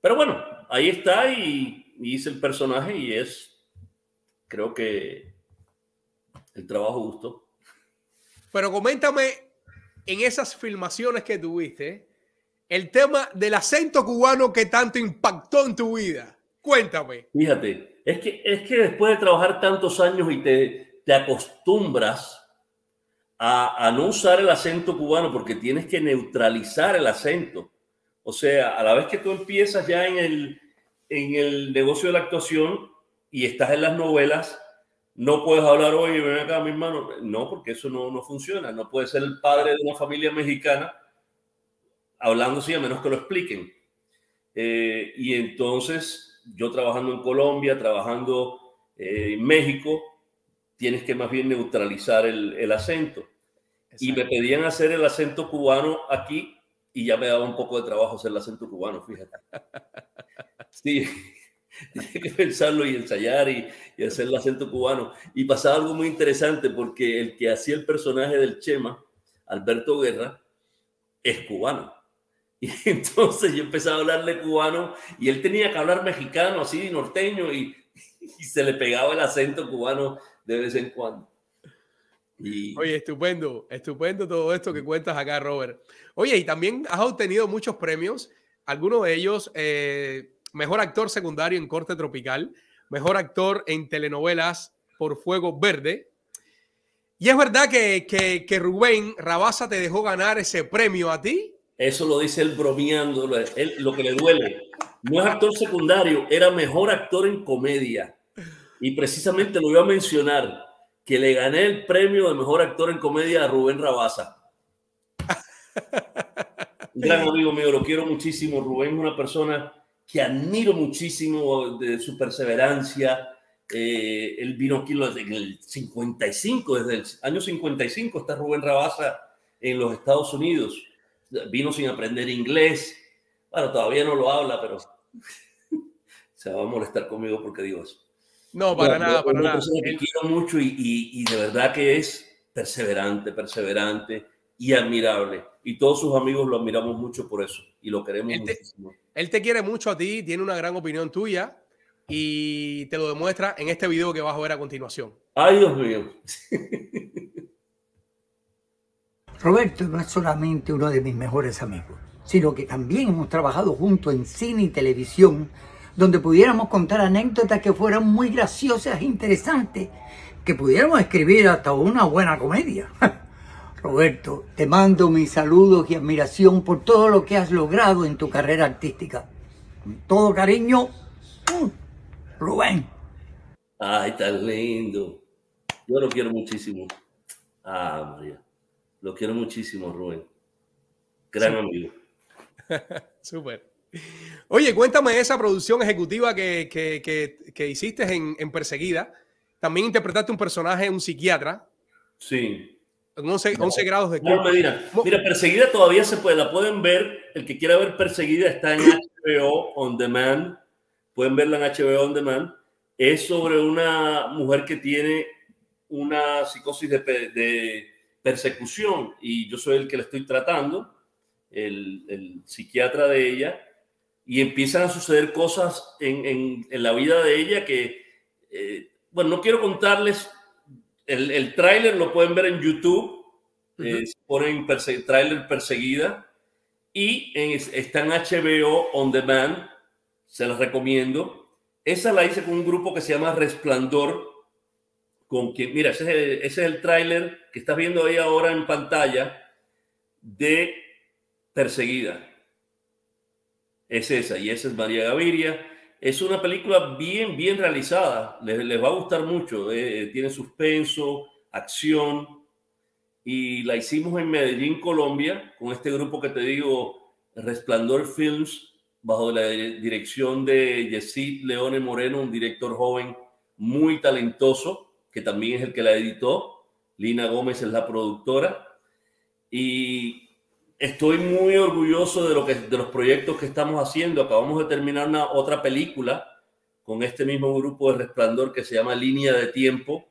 Pero bueno, ahí está y, y hice el personaje y es, creo que el trabajo gustó. Pero coméntame en esas filmaciones que tuviste el tema del acento cubano que tanto impactó en tu vida. Cuéntame. Fíjate, es que, es que después de trabajar tantos años y te, te acostumbras a, a, no usar el acento cubano porque tienes que neutralizar el acento. O sea, a la vez que tú empiezas ya en el, en el negocio de la actuación y estás en las novelas, no puedes hablar, hoy ven acá, mi hermano. No, porque eso no, no funciona. No puede ser el padre de una familia mexicana hablando así, a menos que lo expliquen. Eh, y entonces, yo trabajando en Colombia, trabajando eh, en México, tienes que más bien neutralizar el, el acento. Y me pedían hacer el acento cubano aquí y ya me daba un poco de trabajo hacer el acento cubano, fíjate. Sí. Tiene que pensarlo y ensayar y, hacer el acento cubano. Y pasaba algo muy interesante porque el que hacía el personaje del Chema, Alberto Guerra, es cubano. Y entonces yo empezaba a hablarle cubano y él tenía que hablar mexicano, así norteño, y, se le pegaba el acento cubano de vez en cuando. Y... Oye, estupendo, estupendo todo esto que cuentas acá, Robert. Oye, y también has obtenido muchos premios, algunos de ellos eh, mejor actor secundario en Corte Tropical, mejor actor en telenovelas por Fuego Verde. Y es verdad que, que, Rubén Rabasa te dejó ganar ese premio a ti. Eso lo dice él bromeando, lo que le duele. No es actor secundario, era mejor actor en comedia. Y precisamente lo iba a mencionar, que le gané el premio de mejor actor en comedia a Rubén Rabasa. Un gran amigo mío, lo quiero muchísimo. Rubén es una persona que admiro muchísimo de su perseverancia. Eh, él vino aquí en el 55, desde el año 55 está Rubén Rabasa en los Estados Unidos. Vino sin aprender inglés. Bueno, todavía no lo habla, pero se va a molestar conmigo porque digo eso. No, para nada, para nada. Que quiero mucho y, y, y de verdad que es perseverante, perseverante y admirable. Y todos sus amigos lo admiramos mucho por eso y lo queremos él te, muchísimo. Él te quiere mucho a ti, tiene una gran opinión tuya y te lo demuestra en este video que vas a ver a continuación. Ay, Dios mío. Roberto no es solamente uno de mis mejores amigos, sino que también hemos trabajado juntos en cine y televisión, donde pudiéramos contar anécdotas que fueran muy graciosas e interesantes, que pudiéramos escribir hasta una buena comedia. Roberto, te mando mis saludos y admiración por todo lo que has logrado en tu carrera artística. Con todo cariño, mm, Rubén. Ay, tan lindo. Yo lo quiero muchísimo. Ah, María. Lo quiero muchísimo, Rubén. Gran Sí. amigo. Súper. Oye, cuéntame esa producción ejecutiva que, que- que- que hiciste en, en Perseguida. También interpretaste un personaje, un psiquiatra, Sí. en 11, 11 grados de culpa. Medina. Mira, Perseguida todavía se puede, la pueden ver. El que quiera ver Perseguida está en HBO On Demand. Pueden verla en HBO On Demand. Es sobre una mujer que tiene una psicosis de persecución y yo soy el que la estoy tratando, el, el psiquiatra de ella, y empiezan a suceder cosas en, en- en la vida de ella que, eh, bueno, no quiero contarles, el, el tráiler lo pueden ver en YouTube, eh, ponen perse- tráiler perseguida y en- está en HBO On Demand, se los recomiendo. Esa la hice con un grupo que se llama Resplandor, con quien, mira, ese es el, tráiler que estás viendo ahí ahora en pantalla de Perseguida. Es esa, y esa es María Gaviria. Es una película bien, bien realizada. Les, va a gustar mucho. eh, tiene suspenso, acción. Y la hicimos en Medellín, Colombia, con este grupo que te digo, Resplandor Films, bajo la dire- dirección de Yesid Leone Moreno, un director joven muy talentoso, que también es el que la editó. Lina Gómez es la productora. Y estoy muy orgulloso de, lo que, de los proyectos que estamos haciendo. Acabamos de terminar una, otra película con este mismo grupo de Resplandor que se llama Línea de Tiempo,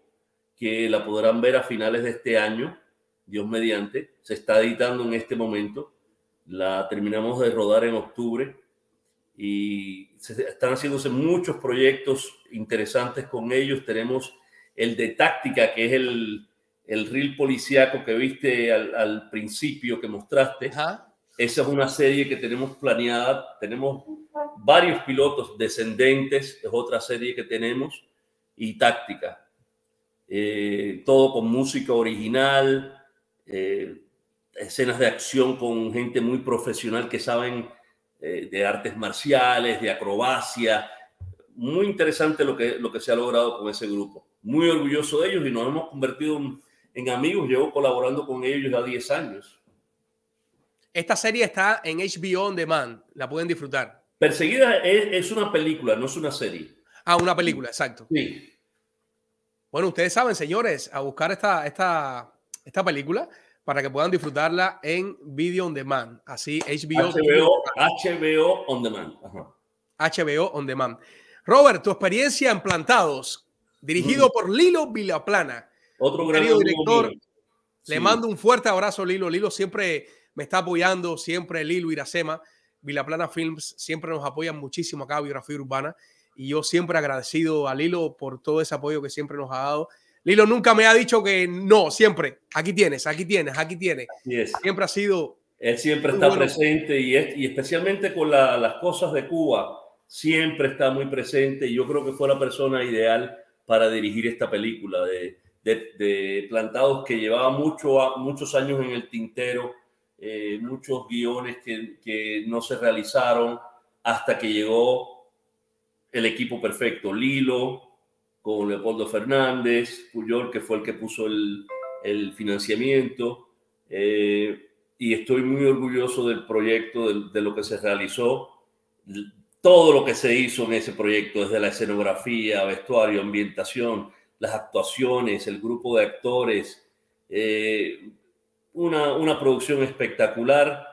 que la podrán ver a finales de este año, Dios mediante. Se está editando en este momento. La terminamos de rodar en octubre y se están haciéndose muchos proyectos interesantes con ellos. Tenemos el de táctica, que es el, el reel policíaco que viste al, al principio, que mostraste. Esa es una serie que tenemos planeada. Tenemos varios pilotos descendentes, es otra serie que tenemos, y táctica. Eh, todo con música original, eh, escenas de acción con gente muy profesional que saben eh, de artes marciales, de acrobacia. Muy interesante lo que, lo que se ha logrado con ese grupo. Muy orgulloso de ellos y nos hemos convertido en, en amigos. Llevo colaborando con ellos ya 10 años. Esta serie está en HBO On Demand. La pueden disfrutar. Perseguida es, es una película, no es una serie. Ah, una película, exacto. Sí. Bueno, ustedes saben, señores, a buscar esta, esta, esta película para que puedan disfrutarla en Video On Demand. Así, HBO. HBO, HBO On Demand. Ajá. HBO On Demand. Robert, tu experiencia en Plantados, dirigido por Lilo Vilaplana. Otro gran director, mío. le Sí. mando un fuerte abrazo, Lilo. Lilo siempre me está apoyando, siempre Lilo Iracema. Vilaplana Films siempre nos apoyan muchísimo acá, Biografía Urbana. Y yo siempre agradecido a Lilo por todo ese apoyo que siempre nos ha dado. Lilo nunca me ha dicho que no, siempre. Aquí tienes, aquí tienes, aquí tienes. Siempre ha sido Él siempre está bueno. presente y, es- y especialmente con la- las cosas de Cuba, siempre está muy presente y yo creo que fue la persona ideal para dirigir esta película de, Plantados que llevaba muchos años en el tintero, eh, muchos guiones que, no se realizaron hasta que llegó el equipo perfecto, Lilo, con Leopoldo Fernández, Puyol, que fue el que puso el, financiamiento. eh, y estoy muy orgulloso del proyecto, de, lo que se realizó, todo lo que se hizo en ese proyecto, desde la escenografía, vestuario, ambientación, las actuaciones, el grupo de actores, eh, una, una producción espectacular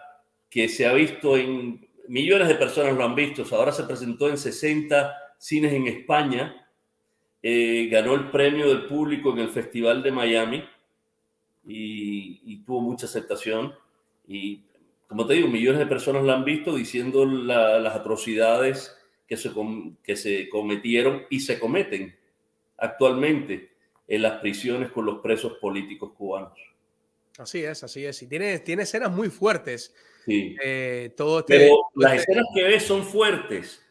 que se ha visto en millones de personas lo han visto, ahora se presentó en 60 cines en España, eh, ganó el premio del público en el Festival de Miami y, y tuvo mucha aceptación. Y como te digo, millones de personas la han visto diciendo la- las atrocidades que se, que se cometieron y se cometen actualmente en las prisiones con los presos políticos cubanos. Así es, así es. Y tiene, tiene escenas muy fuertes. Sí. Eh, todo este, Pero las este- escenas que ves son fuertes,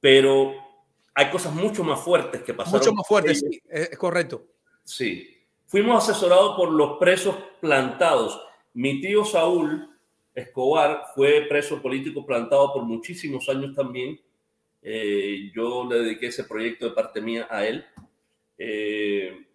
pero hay cosas mucho más fuertes que pasaron. mucho más fuertes, sí, es correcto. Sí, fuimos asesorados por los presos plantados. Mi tío Saúl Escobar fue preso político plantado por muchísimos años también. Eh, yo le dediqué ese proyecto de parte mía a él. Eh,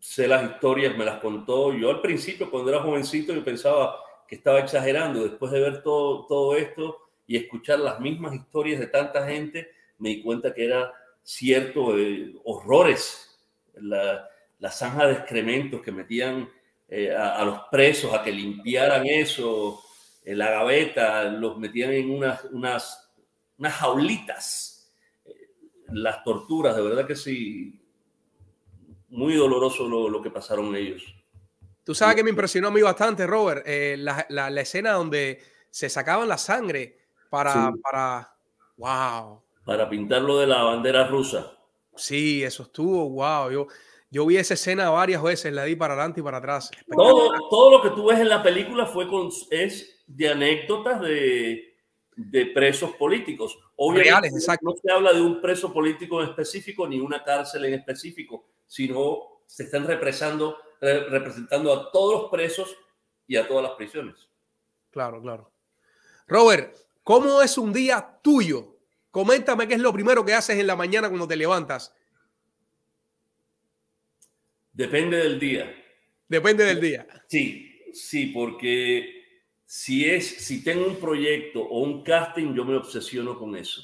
sé las historias, me las contó. Yo al principio, cuando era jovencito, yo pensaba que estaba exagerando. Después de ver todo, todo esto y escuchar las mismas historias de tanta gente, me di cuenta que era cierto, eh, horrores, la, la, zanja de excrementos que metían eh, a, los presos a que limpiaran eso, en la gaveta, los metían en unas, unas, unas jaulitas. Eh, las torturas, de verdad que sí, muy doloroso lo, lo que pasaron ellos. Tú sabes que me impresionó a mí bastante, Robert, la, la, la, escena donde se sacaban la sangre para, para, wow, para pintarlo de la bandera rusa. Sí, eso estuvo, wow. Yo, yo vi esa escena varias veces, la di para adelante y para atrás. Todo, todo lo que tú ves en la película fue con, es de anécdotas de, de presos políticos. Obviamente, Reales, exacto. No se habla de un preso político en específico ni una cárcel en específico, sino se están represando, representando a todos los presos y a todas las prisiones. Claro, claro. Robert, ¿cómo es un día tuyo Coméntame qué es lo primero que haces en la mañana cuando te levantas. Depende del día. Depende del día. Sí, sí, porque si es, si tengo un proyecto o un casting, yo me obsesiono con eso.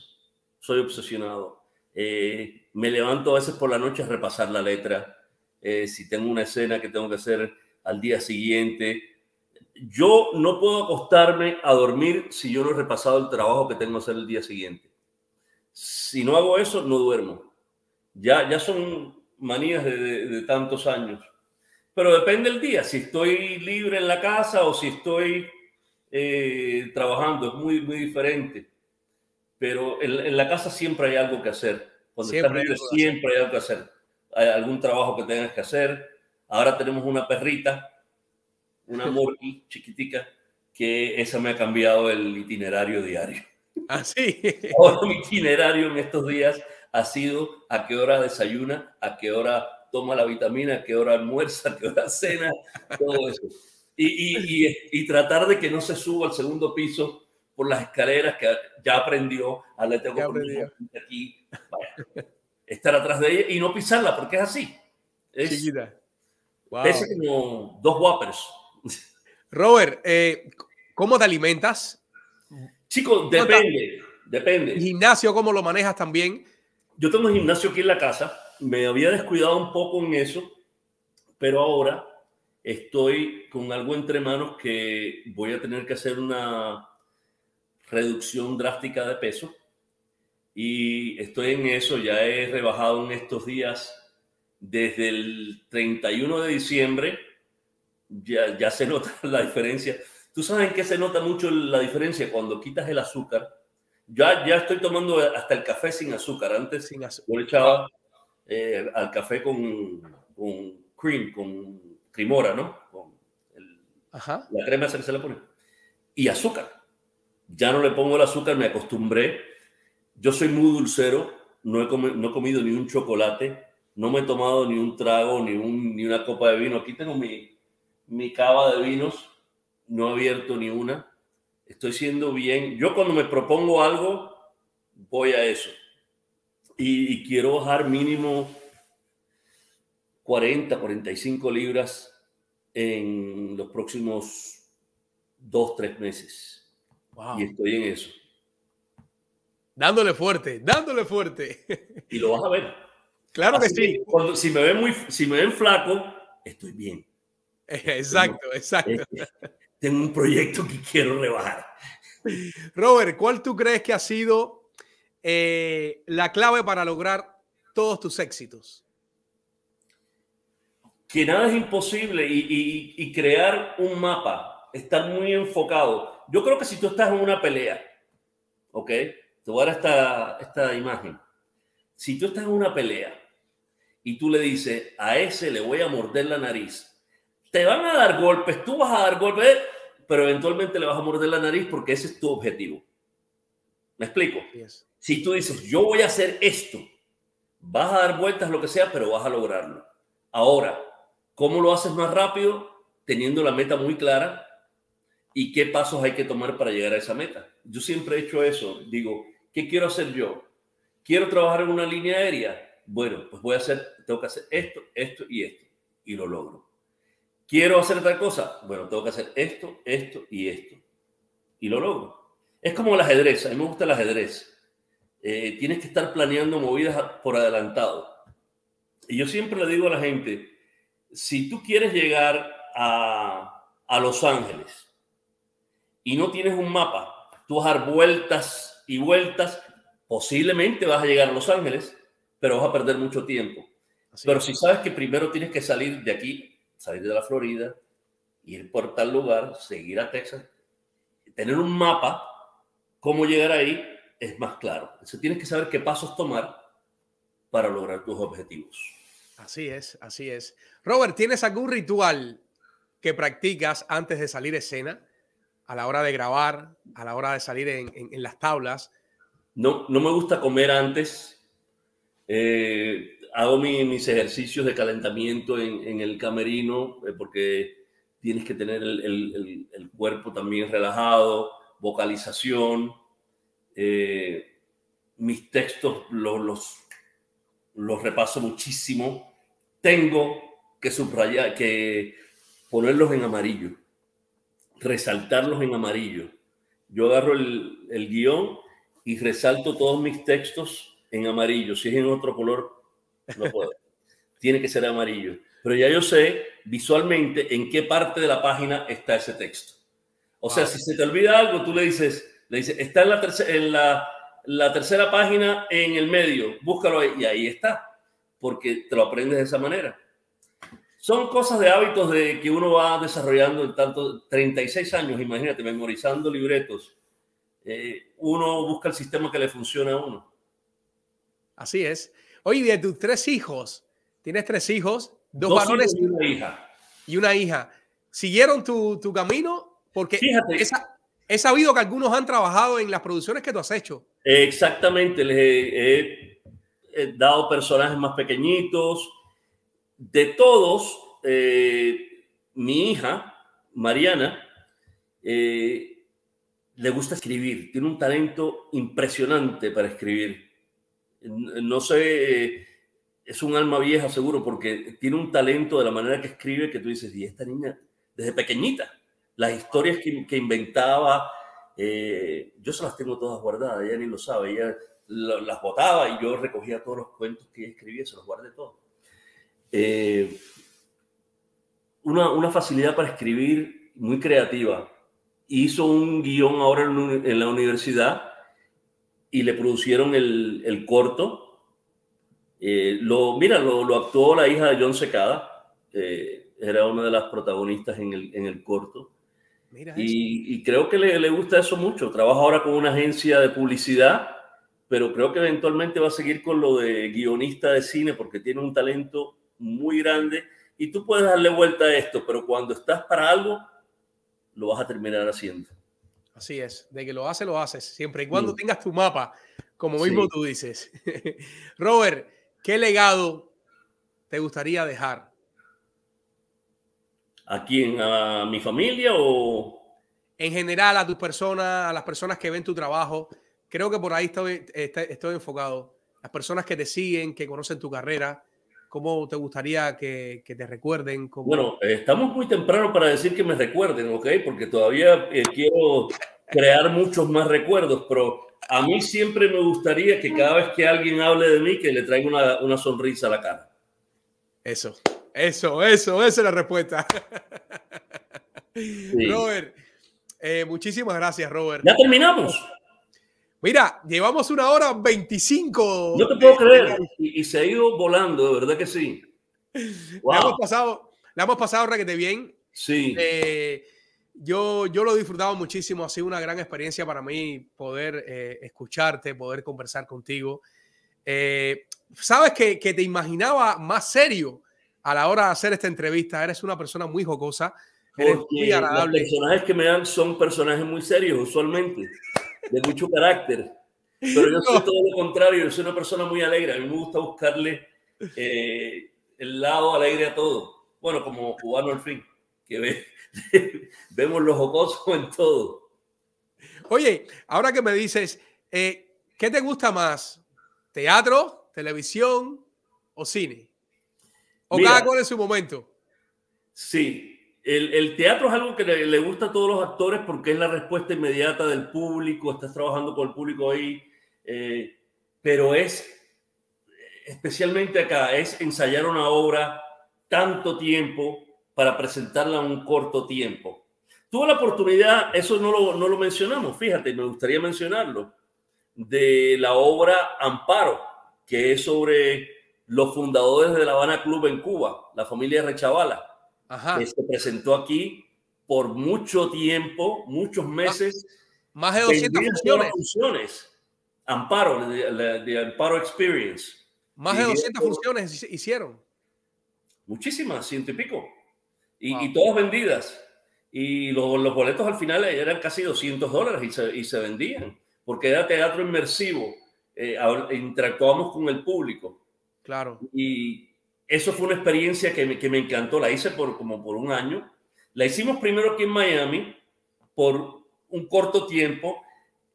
Soy obsesionado. Eh, me levanto a veces por la noche a repasar la letra. Eh, si tengo una escena que tengo que hacer al día siguiente. Yo no puedo acostarme a dormir si yo no he repasado el trabajo que tengo que hacer el día siguiente. Si no hago eso, no duermo. Ya, ya son manías de, tantos años. Pero depende del día, si estoy libre en la casa o si estoy eh, trabajando, es muy, muy diferente. Pero en, la casa siempre hay algo que hacer. Cuando siempre estás libre, siempre hay algo que hacer. Hay algún trabajo que tengas que hacer. Ahora tenemos una perrita, una morky chiquitica, que esa me ha cambiado el itinerario diario. Así. Ah, mi itinerario en estos días ha sido a qué hora desayuna, a qué hora toma la vitamina, a qué hora almuerza, a qué hora cena, todo eso. Y, y, y, tratar de que no se suba al segundo piso por las escaleras que ya aprendió, a la tengo aquí, estar atrás de ella y no pisarla porque es así. Es, Chiquita. Es como dos whoppers. Robert, eh, ¿cómo te alimentas? Chicos, depende, depende. ¿Gimnasio cómo lo manejas también? Yo tengo gimnasio aquí en la casa. Me había descuidado un poco en eso, pero ahora estoy con algo entre manos que voy a tener que hacer una reducción drástica de peso. Y estoy en eso, ya he rebajado en estos días desde el 31 de diciembre, ya, ya se nota la diferencia. Tú sabes en qué se nota mucho la diferencia cuando quitas el azúcar. Ya, ya estoy tomando hasta el café sin azúcar. Antes sin azúcar. yo le echaba eh, al café con, con, cream, con cremora, ¿no? Con Ajá. La crema que se le pone. Y azúcar. Ya no le pongo el azúcar, me acostumbré. Yo soy muy dulcero, no he, comido, no he comido ni un chocolate, no me he tomado ni un trago, ni, un, ni una copa de vino. Aquí tengo mi, mi cava de vinos no he abierto ni una. Estoy siendo bien. Yo cuando me propongo algo, voy a eso. Y, quiero bajar mínimo 40, 45 libras en los próximos dos, tres meses. Y estoy en eso. Dándole fuerte, dándole fuerte. Y lo vas a ver. Claro que sí. si, me ven muy, si me ven flaco, estoy bien. Exacto, exacto tengo un proyecto que quiero rebajar. Robert, ¿cuál tú crees que ha sido eh, la clave para lograr todos tus éxitos? Que nada es imposible y, crear un mapa, estar muy enfocado. Yo creo que si tú estás en una pelea, ¿ok? Te voy a dar esta, esta imagen. Si tú estás en una pelea y tú le dices, a ese le voy a morder la nariz, te van a dar golpes, tú vas a dar golpes, pero eventualmente le vas a morder la nariz porque ese es tu objetivo. ¿Me explico? Si tú dices, yo voy a hacer esto, vas a dar vueltas, lo que sea, pero vas a lograrlo. Ahora, ¿Cómo lo haces más rápido? Teniendo la meta muy clara y qué pasos hay que tomar para llegar a esa meta. Yo siempre he hecho eso. Digo, ¿qué quiero hacer yo? ¿Quiero trabajar en una línea aérea? Bueno, pues voy a hacer, tengo que hacer esto, esto y esto. Y lo logro. ¿Quiero hacer otra cosa? Bueno, tengo que hacer esto, esto y esto. Y lo logro. Es como el ajedrez. A mí me gusta el ajedrez. Eh, tienes que estar planeando movidas por adelantado. Y yo siempre le digo a la gente, si tú quieres llegar a, a Los Ángeles y no tienes un mapa, tú vas a dar vueltas y vueltas, posiblemente vas a llegar a Los Ángeles, pero vas a perder mucho tiempo. pero si sabes que primero tienes que salir de aquí, salir de la Florida, ir por tal lugar, seguir a Texas, tener un mapa, cómo llegar ahí, es más claro. Entonces tienes que saber qué pasos tomar para lograr tus objetivos. Así es, así es. Robert, ¿tienes algún ritual que practicas antes de salir escena? A la hora de grabar, a la hora de salir en, las tablas. No, no me gusta comer antes. Eh, hago mis ejercicios de calentamiento en, el camerino eh, porque tienes que tener el, cuerpo también relajado, vocalización. Eh, mis textos los, los, los repaso muchísimo tengo que subrayar, que ponerlos en amarillo, resaltarlos en amarillo. Yo agarro el, el guion y resalto todos mis textos en amarillo. Si es en otro color, no puedo. Tiene que ser amarillo. Pero ya yo sé visualmente en qué parte de la página está ese texto. O sea, si se te olvida algo, tú le dices, le dices, está en la, en la, la tercera página en el medio, búscalo ahí, y ahí está porque te lo aprendes de esa manera. Son cosas de hábitos de que uno va desarrollando en tanto 36 años, imagínate, memorizando libretos. Eh, uno busca el sistema que le funcione a uno. Así es. Oye, de tus tres hijos, tienes tres hijos, dos, varones y una hija. Y una hija. ¿Siguieron tu, tu camino? Porque Fíjate. he sabido que algunos han trabajado en las producciones que tú has hecho. Exactamente. Les he he dado personajes más pequeñitos. De todos, eh, mi hija, Mariana, eh, le gusta escribir, tiene un talento impresionante para escribir. No sé, es un alma vieja seguro porque tiene un talento de la manera que escribe que tú dices, y esta niña, desde pequeñita, las historias que, inventaba, eh, yo se las tengo todas guardadas, ella ni lo sabe, ella las botaba y yo recogía todos los cuentos que escribía, se los guardé todos. Eh, una, una, facilidad para escribir muy creativa. Hizo un guion ahora en, la universidad y le producieron el, el corto. Eh, lo, mira, lo, lo, actuó la hija de John Secada, era una de las protagonistas en el, en el corto. y, y, creo que le, le gusta eso mucho. Trabaja ahora con una agencia de publicidad pero creo que eventualmente va a seguir con lo de guionista de cine porque tiene un talento muy grande y tú puedes darle vuelta a esto, pero cuando estás para algo, lo vas a terminar haciendo. Así es, de que lo haces, lo haces, siempre y cuando tengas tu mapa, como mismo tú dices. Robert, ¿qué legado te gustaría dejar? ¿A quién? ¿A mi familia o...? En general, a tus personas, a las personas que ven tu trabajo, creo que por ahí estoy, estoy, enfocado. Las personas que te siguen, que conocen tu carrera, ¿cómo te gustaría que, te recuerden? Bueno, estamos muy temprano para decir que me recuerden, ¿ok? Porque todavía eh, quiero crear muchos más recuerdos, pero a mí siempre me gustaría que cada vez que alguien hable de mí, que le traiga una, una sonrisa a la cara. Eso, eso, eso, esa es la respuesta. Robert, eh, muchísimas gracias, Robert. Ya terminamos. Mira, llevamos una hora 25. No te puedo creer. Y, se ha ido volando, de verdad que sí. La hemos pasado, la hemos pasado requete bien. Sí. Eh, yo, yo lo he disfrutado muchísimo. Ha sido una gran experiencia para mí poder eh, escucharte, poder conversar contigo. Eh, Sabes que, que, te imaginaba más serio a la hora de hacer esta entrevista. Eres una persona muy jocosa. Eres muy agradable. Los personajes que me dan son personajes muy serios, usualmente de mucho carácter. Pero yo soy todo lo contrario, yo soy una persona muy alegre. A mí me gusta buscarle eh, el lado alegre a todo. bueno, como cubano al fin, que ve, vemos los jocosos en todo. Oye, ahora que me dices, eh, ¿qué te gusta más? ¿Teatro, televisión o cine? ¿O Mira, cada cual en su momento? Sí, el, teatro es algo que le, le gusta a todos los actores porque es la respuesta inmediata del público, estás trabajando con el público ahí, eh, pero es, especialmente acá, es ensayar una obra tanto tiempo para presentarla en un corto tiempo. Tuve la oportunidad, eso no lo, no lo mencionamos, fíjate, me gustaría mencionarlo, de la obra Amparo, que es sobre los fundadores de la Habana Club en Cuba, la familia Rechavala, Ajá. que se presentó aquí por mucho tiempo, muchos meses. Más de 200 vendidas funciones. funciones. Amparo, de, Amparo Experience. Más de Y 200 eso- funciones hic- hicieron. Muchísimas, ciento y pico. Y, y todas vendidas. Y los, los boletos al final eran casi 200 dólares y se, y se vendían, porque era teatro inmersivo. eh, interactuábamos con el público. Claro. Y eso fue una experiencia que me, que me encantó. La hice por como por un año. La hicimos primero aquí en Miami por un corto tiempo.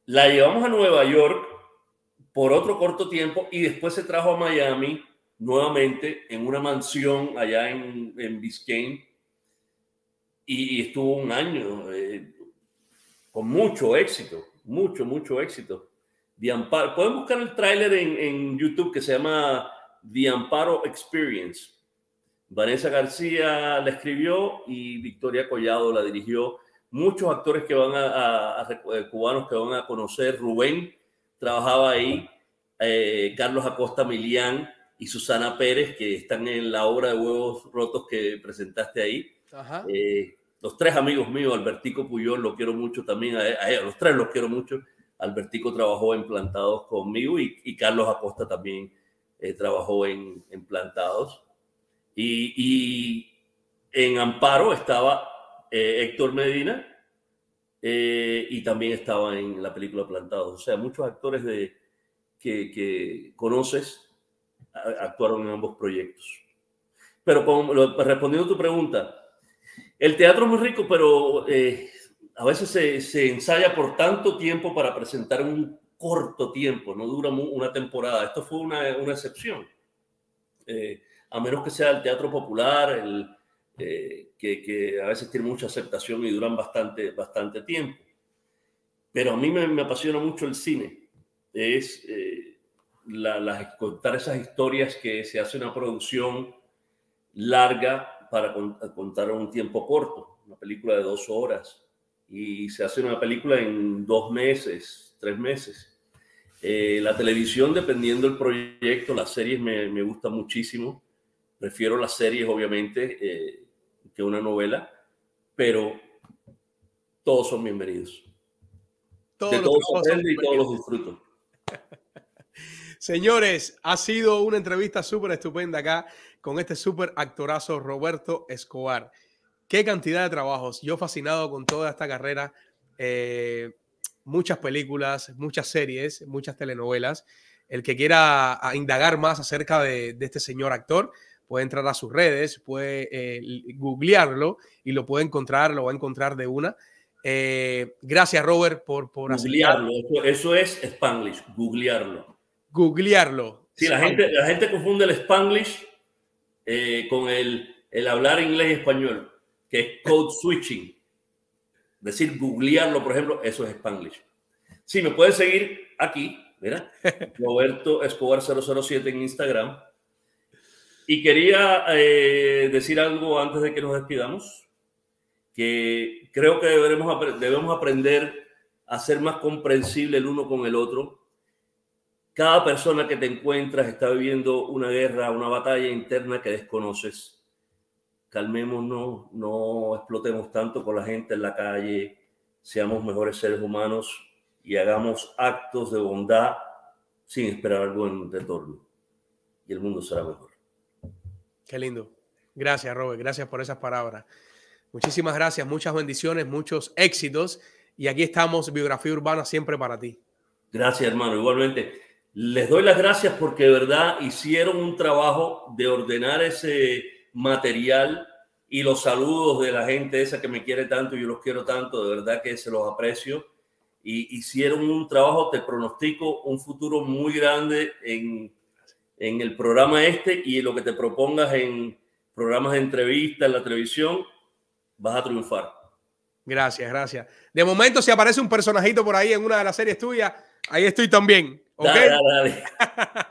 La llevamos a Nueva York por otro corto tiempo y después se trajo a Miami nuevamente en una mansión allá en, en Biscayne y, y estuvo un año eh, con mucho éxito, mucho, mucho éxito. Amparo, pueden buscar el tráiler en, en YouTube que se llama The Amparo Experience. Vanessa García la escribió y Victoria Collado la dirigió. Muchos actores que van a, a- a rec- eh, cubanos que van a conocer. Rubén trabajaba ahí, eh, Carlos Acosta Milián y Susana Pérez, que están en la obra de huevos rotos que presentaste ahí. Ajá. Eh, los tres amigos míos, Albertico Puyol, lo quiero mucho también, a, a ellos, los tres los quiero mucho. Albertico trabajó en Plantados conmigo y, y Carlos Acosta también eh, trabajó en, Plantados. Y, en Amparo estaba eh, Héctor Medina eh, y también estaba en la película Plantados. O sea, muchos actores de, que, conoces actuaron en ambos proyectos. Pero lo- respondiendo a tu pregunta, el teatro es muy rico, pero a veces se, ensaya por tanto tiempo para presentar en un corto tiempo, no dura una temporada. Esto fue una, una excepción. Eh, a menos que sea el teatro popular, eh, que, a veces tiene mucha aceptación y duran bastante, bastante tiempo. Pero a mí me, me apasiona mucho el cine. Es eh, la- contar esas historias que se hace una producción larga para con- contar un tiempo corto, una película de dos horas, y se hace una película en dos meses, tres meses. Eh, la televisión, dependiendo del proyecto, las series me, me gustan muchísimo. Prefiero las series, obviamente, eh, que una novela, pero todos son bienvenidos. Todos de todos aprende y todos los disfruto. Señores, ha sido una entrevista súper estupenda acá con este súper actorazo Roberto Escobar. Qué cantidad de trabajos. Yo fascinado con toda esta carrera. eh, muchas películas, muchas series, muchas telenovelas. El que quiera a indagar más acerca de, de este señor actor puede entrar a sus redes, puede eh, googlearlo y lo puede encontrar, lo va a encontrar de una. Eh, gracias, Robert, por, por Googlearlo, eso, eso es Spanglish, googlearlo. googlearlo. Sí, la gente, la gente confunde el Spanglish eh, con el, el hablar inglés y español, que es code switching. Decir googlearlo, por ejemplo, eso es Spanglish. Sí, me pueden seguir aquí, mira, Roberto Escobar 007 en Instagram. Y quería eh, decir algo antes de que nos despidamos, que creo que deberemos, debemos aprender a ser más comprensible el uno con el otro. Cada persona que te encuentras está viviendo una guerra, una batalla interna que desconoces. Calmémonos, no explotemos tanto con la gente en la calle, seamos mejores seres humanos y hagamos actos de bondad sin esperar algo en retorno. Y el mundo será mejor. Qué lindo. Gracias, Robert. Gracias por esas palabras. Muchísimas gracias, muchas bendiciones, muchos éxitos. Y aquí estamos, Biografía Urbana, siempre para ti. Gracias, hermano. Igualmente, les doy las gracias porque de verdad hicieron un trabajo de ordenar ese material y los saludos de la gente esa que me quiere tanto yo los quiero tanto, de verdad que se los aprecio. Y hicieron un trabajo, te pronostico un futuro muy grande en, en el programa este y lo que te propongas en programas de entrevista en la televisión, vas a triunfar. Gracias, gracias. De momento, si aparece un personajito por ahí en una de las series tuyas, ahí estoy también. ¿okay? Dale, dale.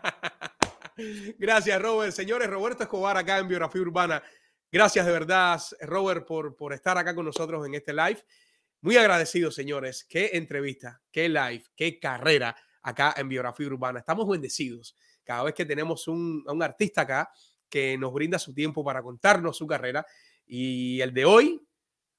gracias, Robert. Señores, Roberto Escobar acá en Biografía Urbana. Gracias de verdad, Robert, por, por estar acá con nosotros en este live. Muy agradecido, señores. Qué entrevista, qué live, qué carrera acá en Biografía Urbana. Estamos bendecidos cada vez que tenemos un, un artista acá que nos brinda su tiempo para contarnos su carrera. Y el de hoy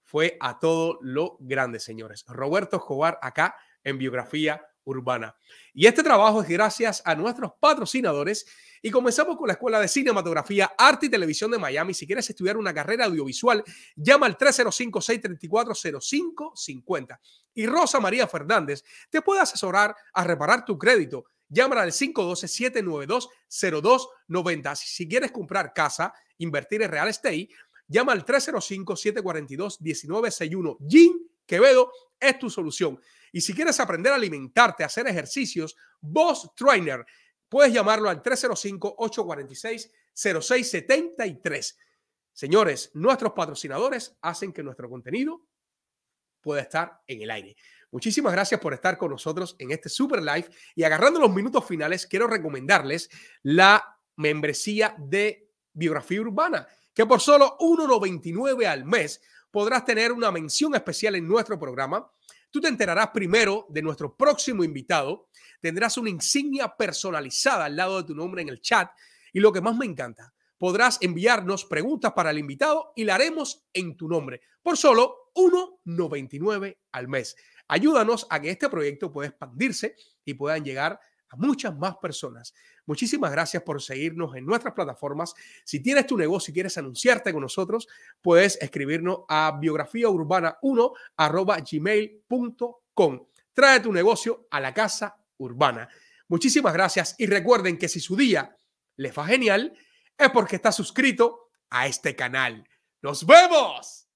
fue a todo lo grande, señores. Roberto Escobar acá en Biografía Urbana. Y este trabajo es gracias a nuestros patrocinadores. Y comenzamos con la Escuela de Cinematografía, Arte y Televisión de Miami. Si quieres estudiar una carrera audiovisual, llama al 305-634-0550. Y Rosa María Fernández te puede asesorar a reparar tu crédito Llámala al 512-792-0290. Si quieres comprar casa, invertir en real estate, llama al 305-742-1961. Jim Quevedo es tu solución. Y si quieres aprender a alimentarte, a hacer ejercicios, Boss Trainer, puedes llamarlo al 305-846-0673. Señores, nuestros patrocinadores hacen que nuestro contenido pueda estar en el aire. Muchísimas gracias por estar con nosotros en este super live y agarrando los minutos finales, quiero recomendarles la membresía de biografía urbana, que por solo 1,99 al mes podrás tener una mención especial en nuestro programa. Tú te enterarás primero de nuestro próximo invitado, tendrás una insignia personalizada al lado de tu nombre en el chat y lo que más me encanta, podrás enviarnos preguntas para el invitado y la haremos en tu nombre por solo 1,99 al mes. Ayúdanos a que este proyecto pueda expandirse y puedan llegar muchas más personas. Muchísimas gracias por seguirnos en nuestras plataformas. Si tienes tu negocio y quieres anunciarte con nosotros, puedes escribirnos a biografiaurbana1 gmail.com. Trae tu negocio a la casa urbana. Muchísimas gracias y recuerden que si su día les va genial, es porque está suscrito a este canal. ¡Nos vemos!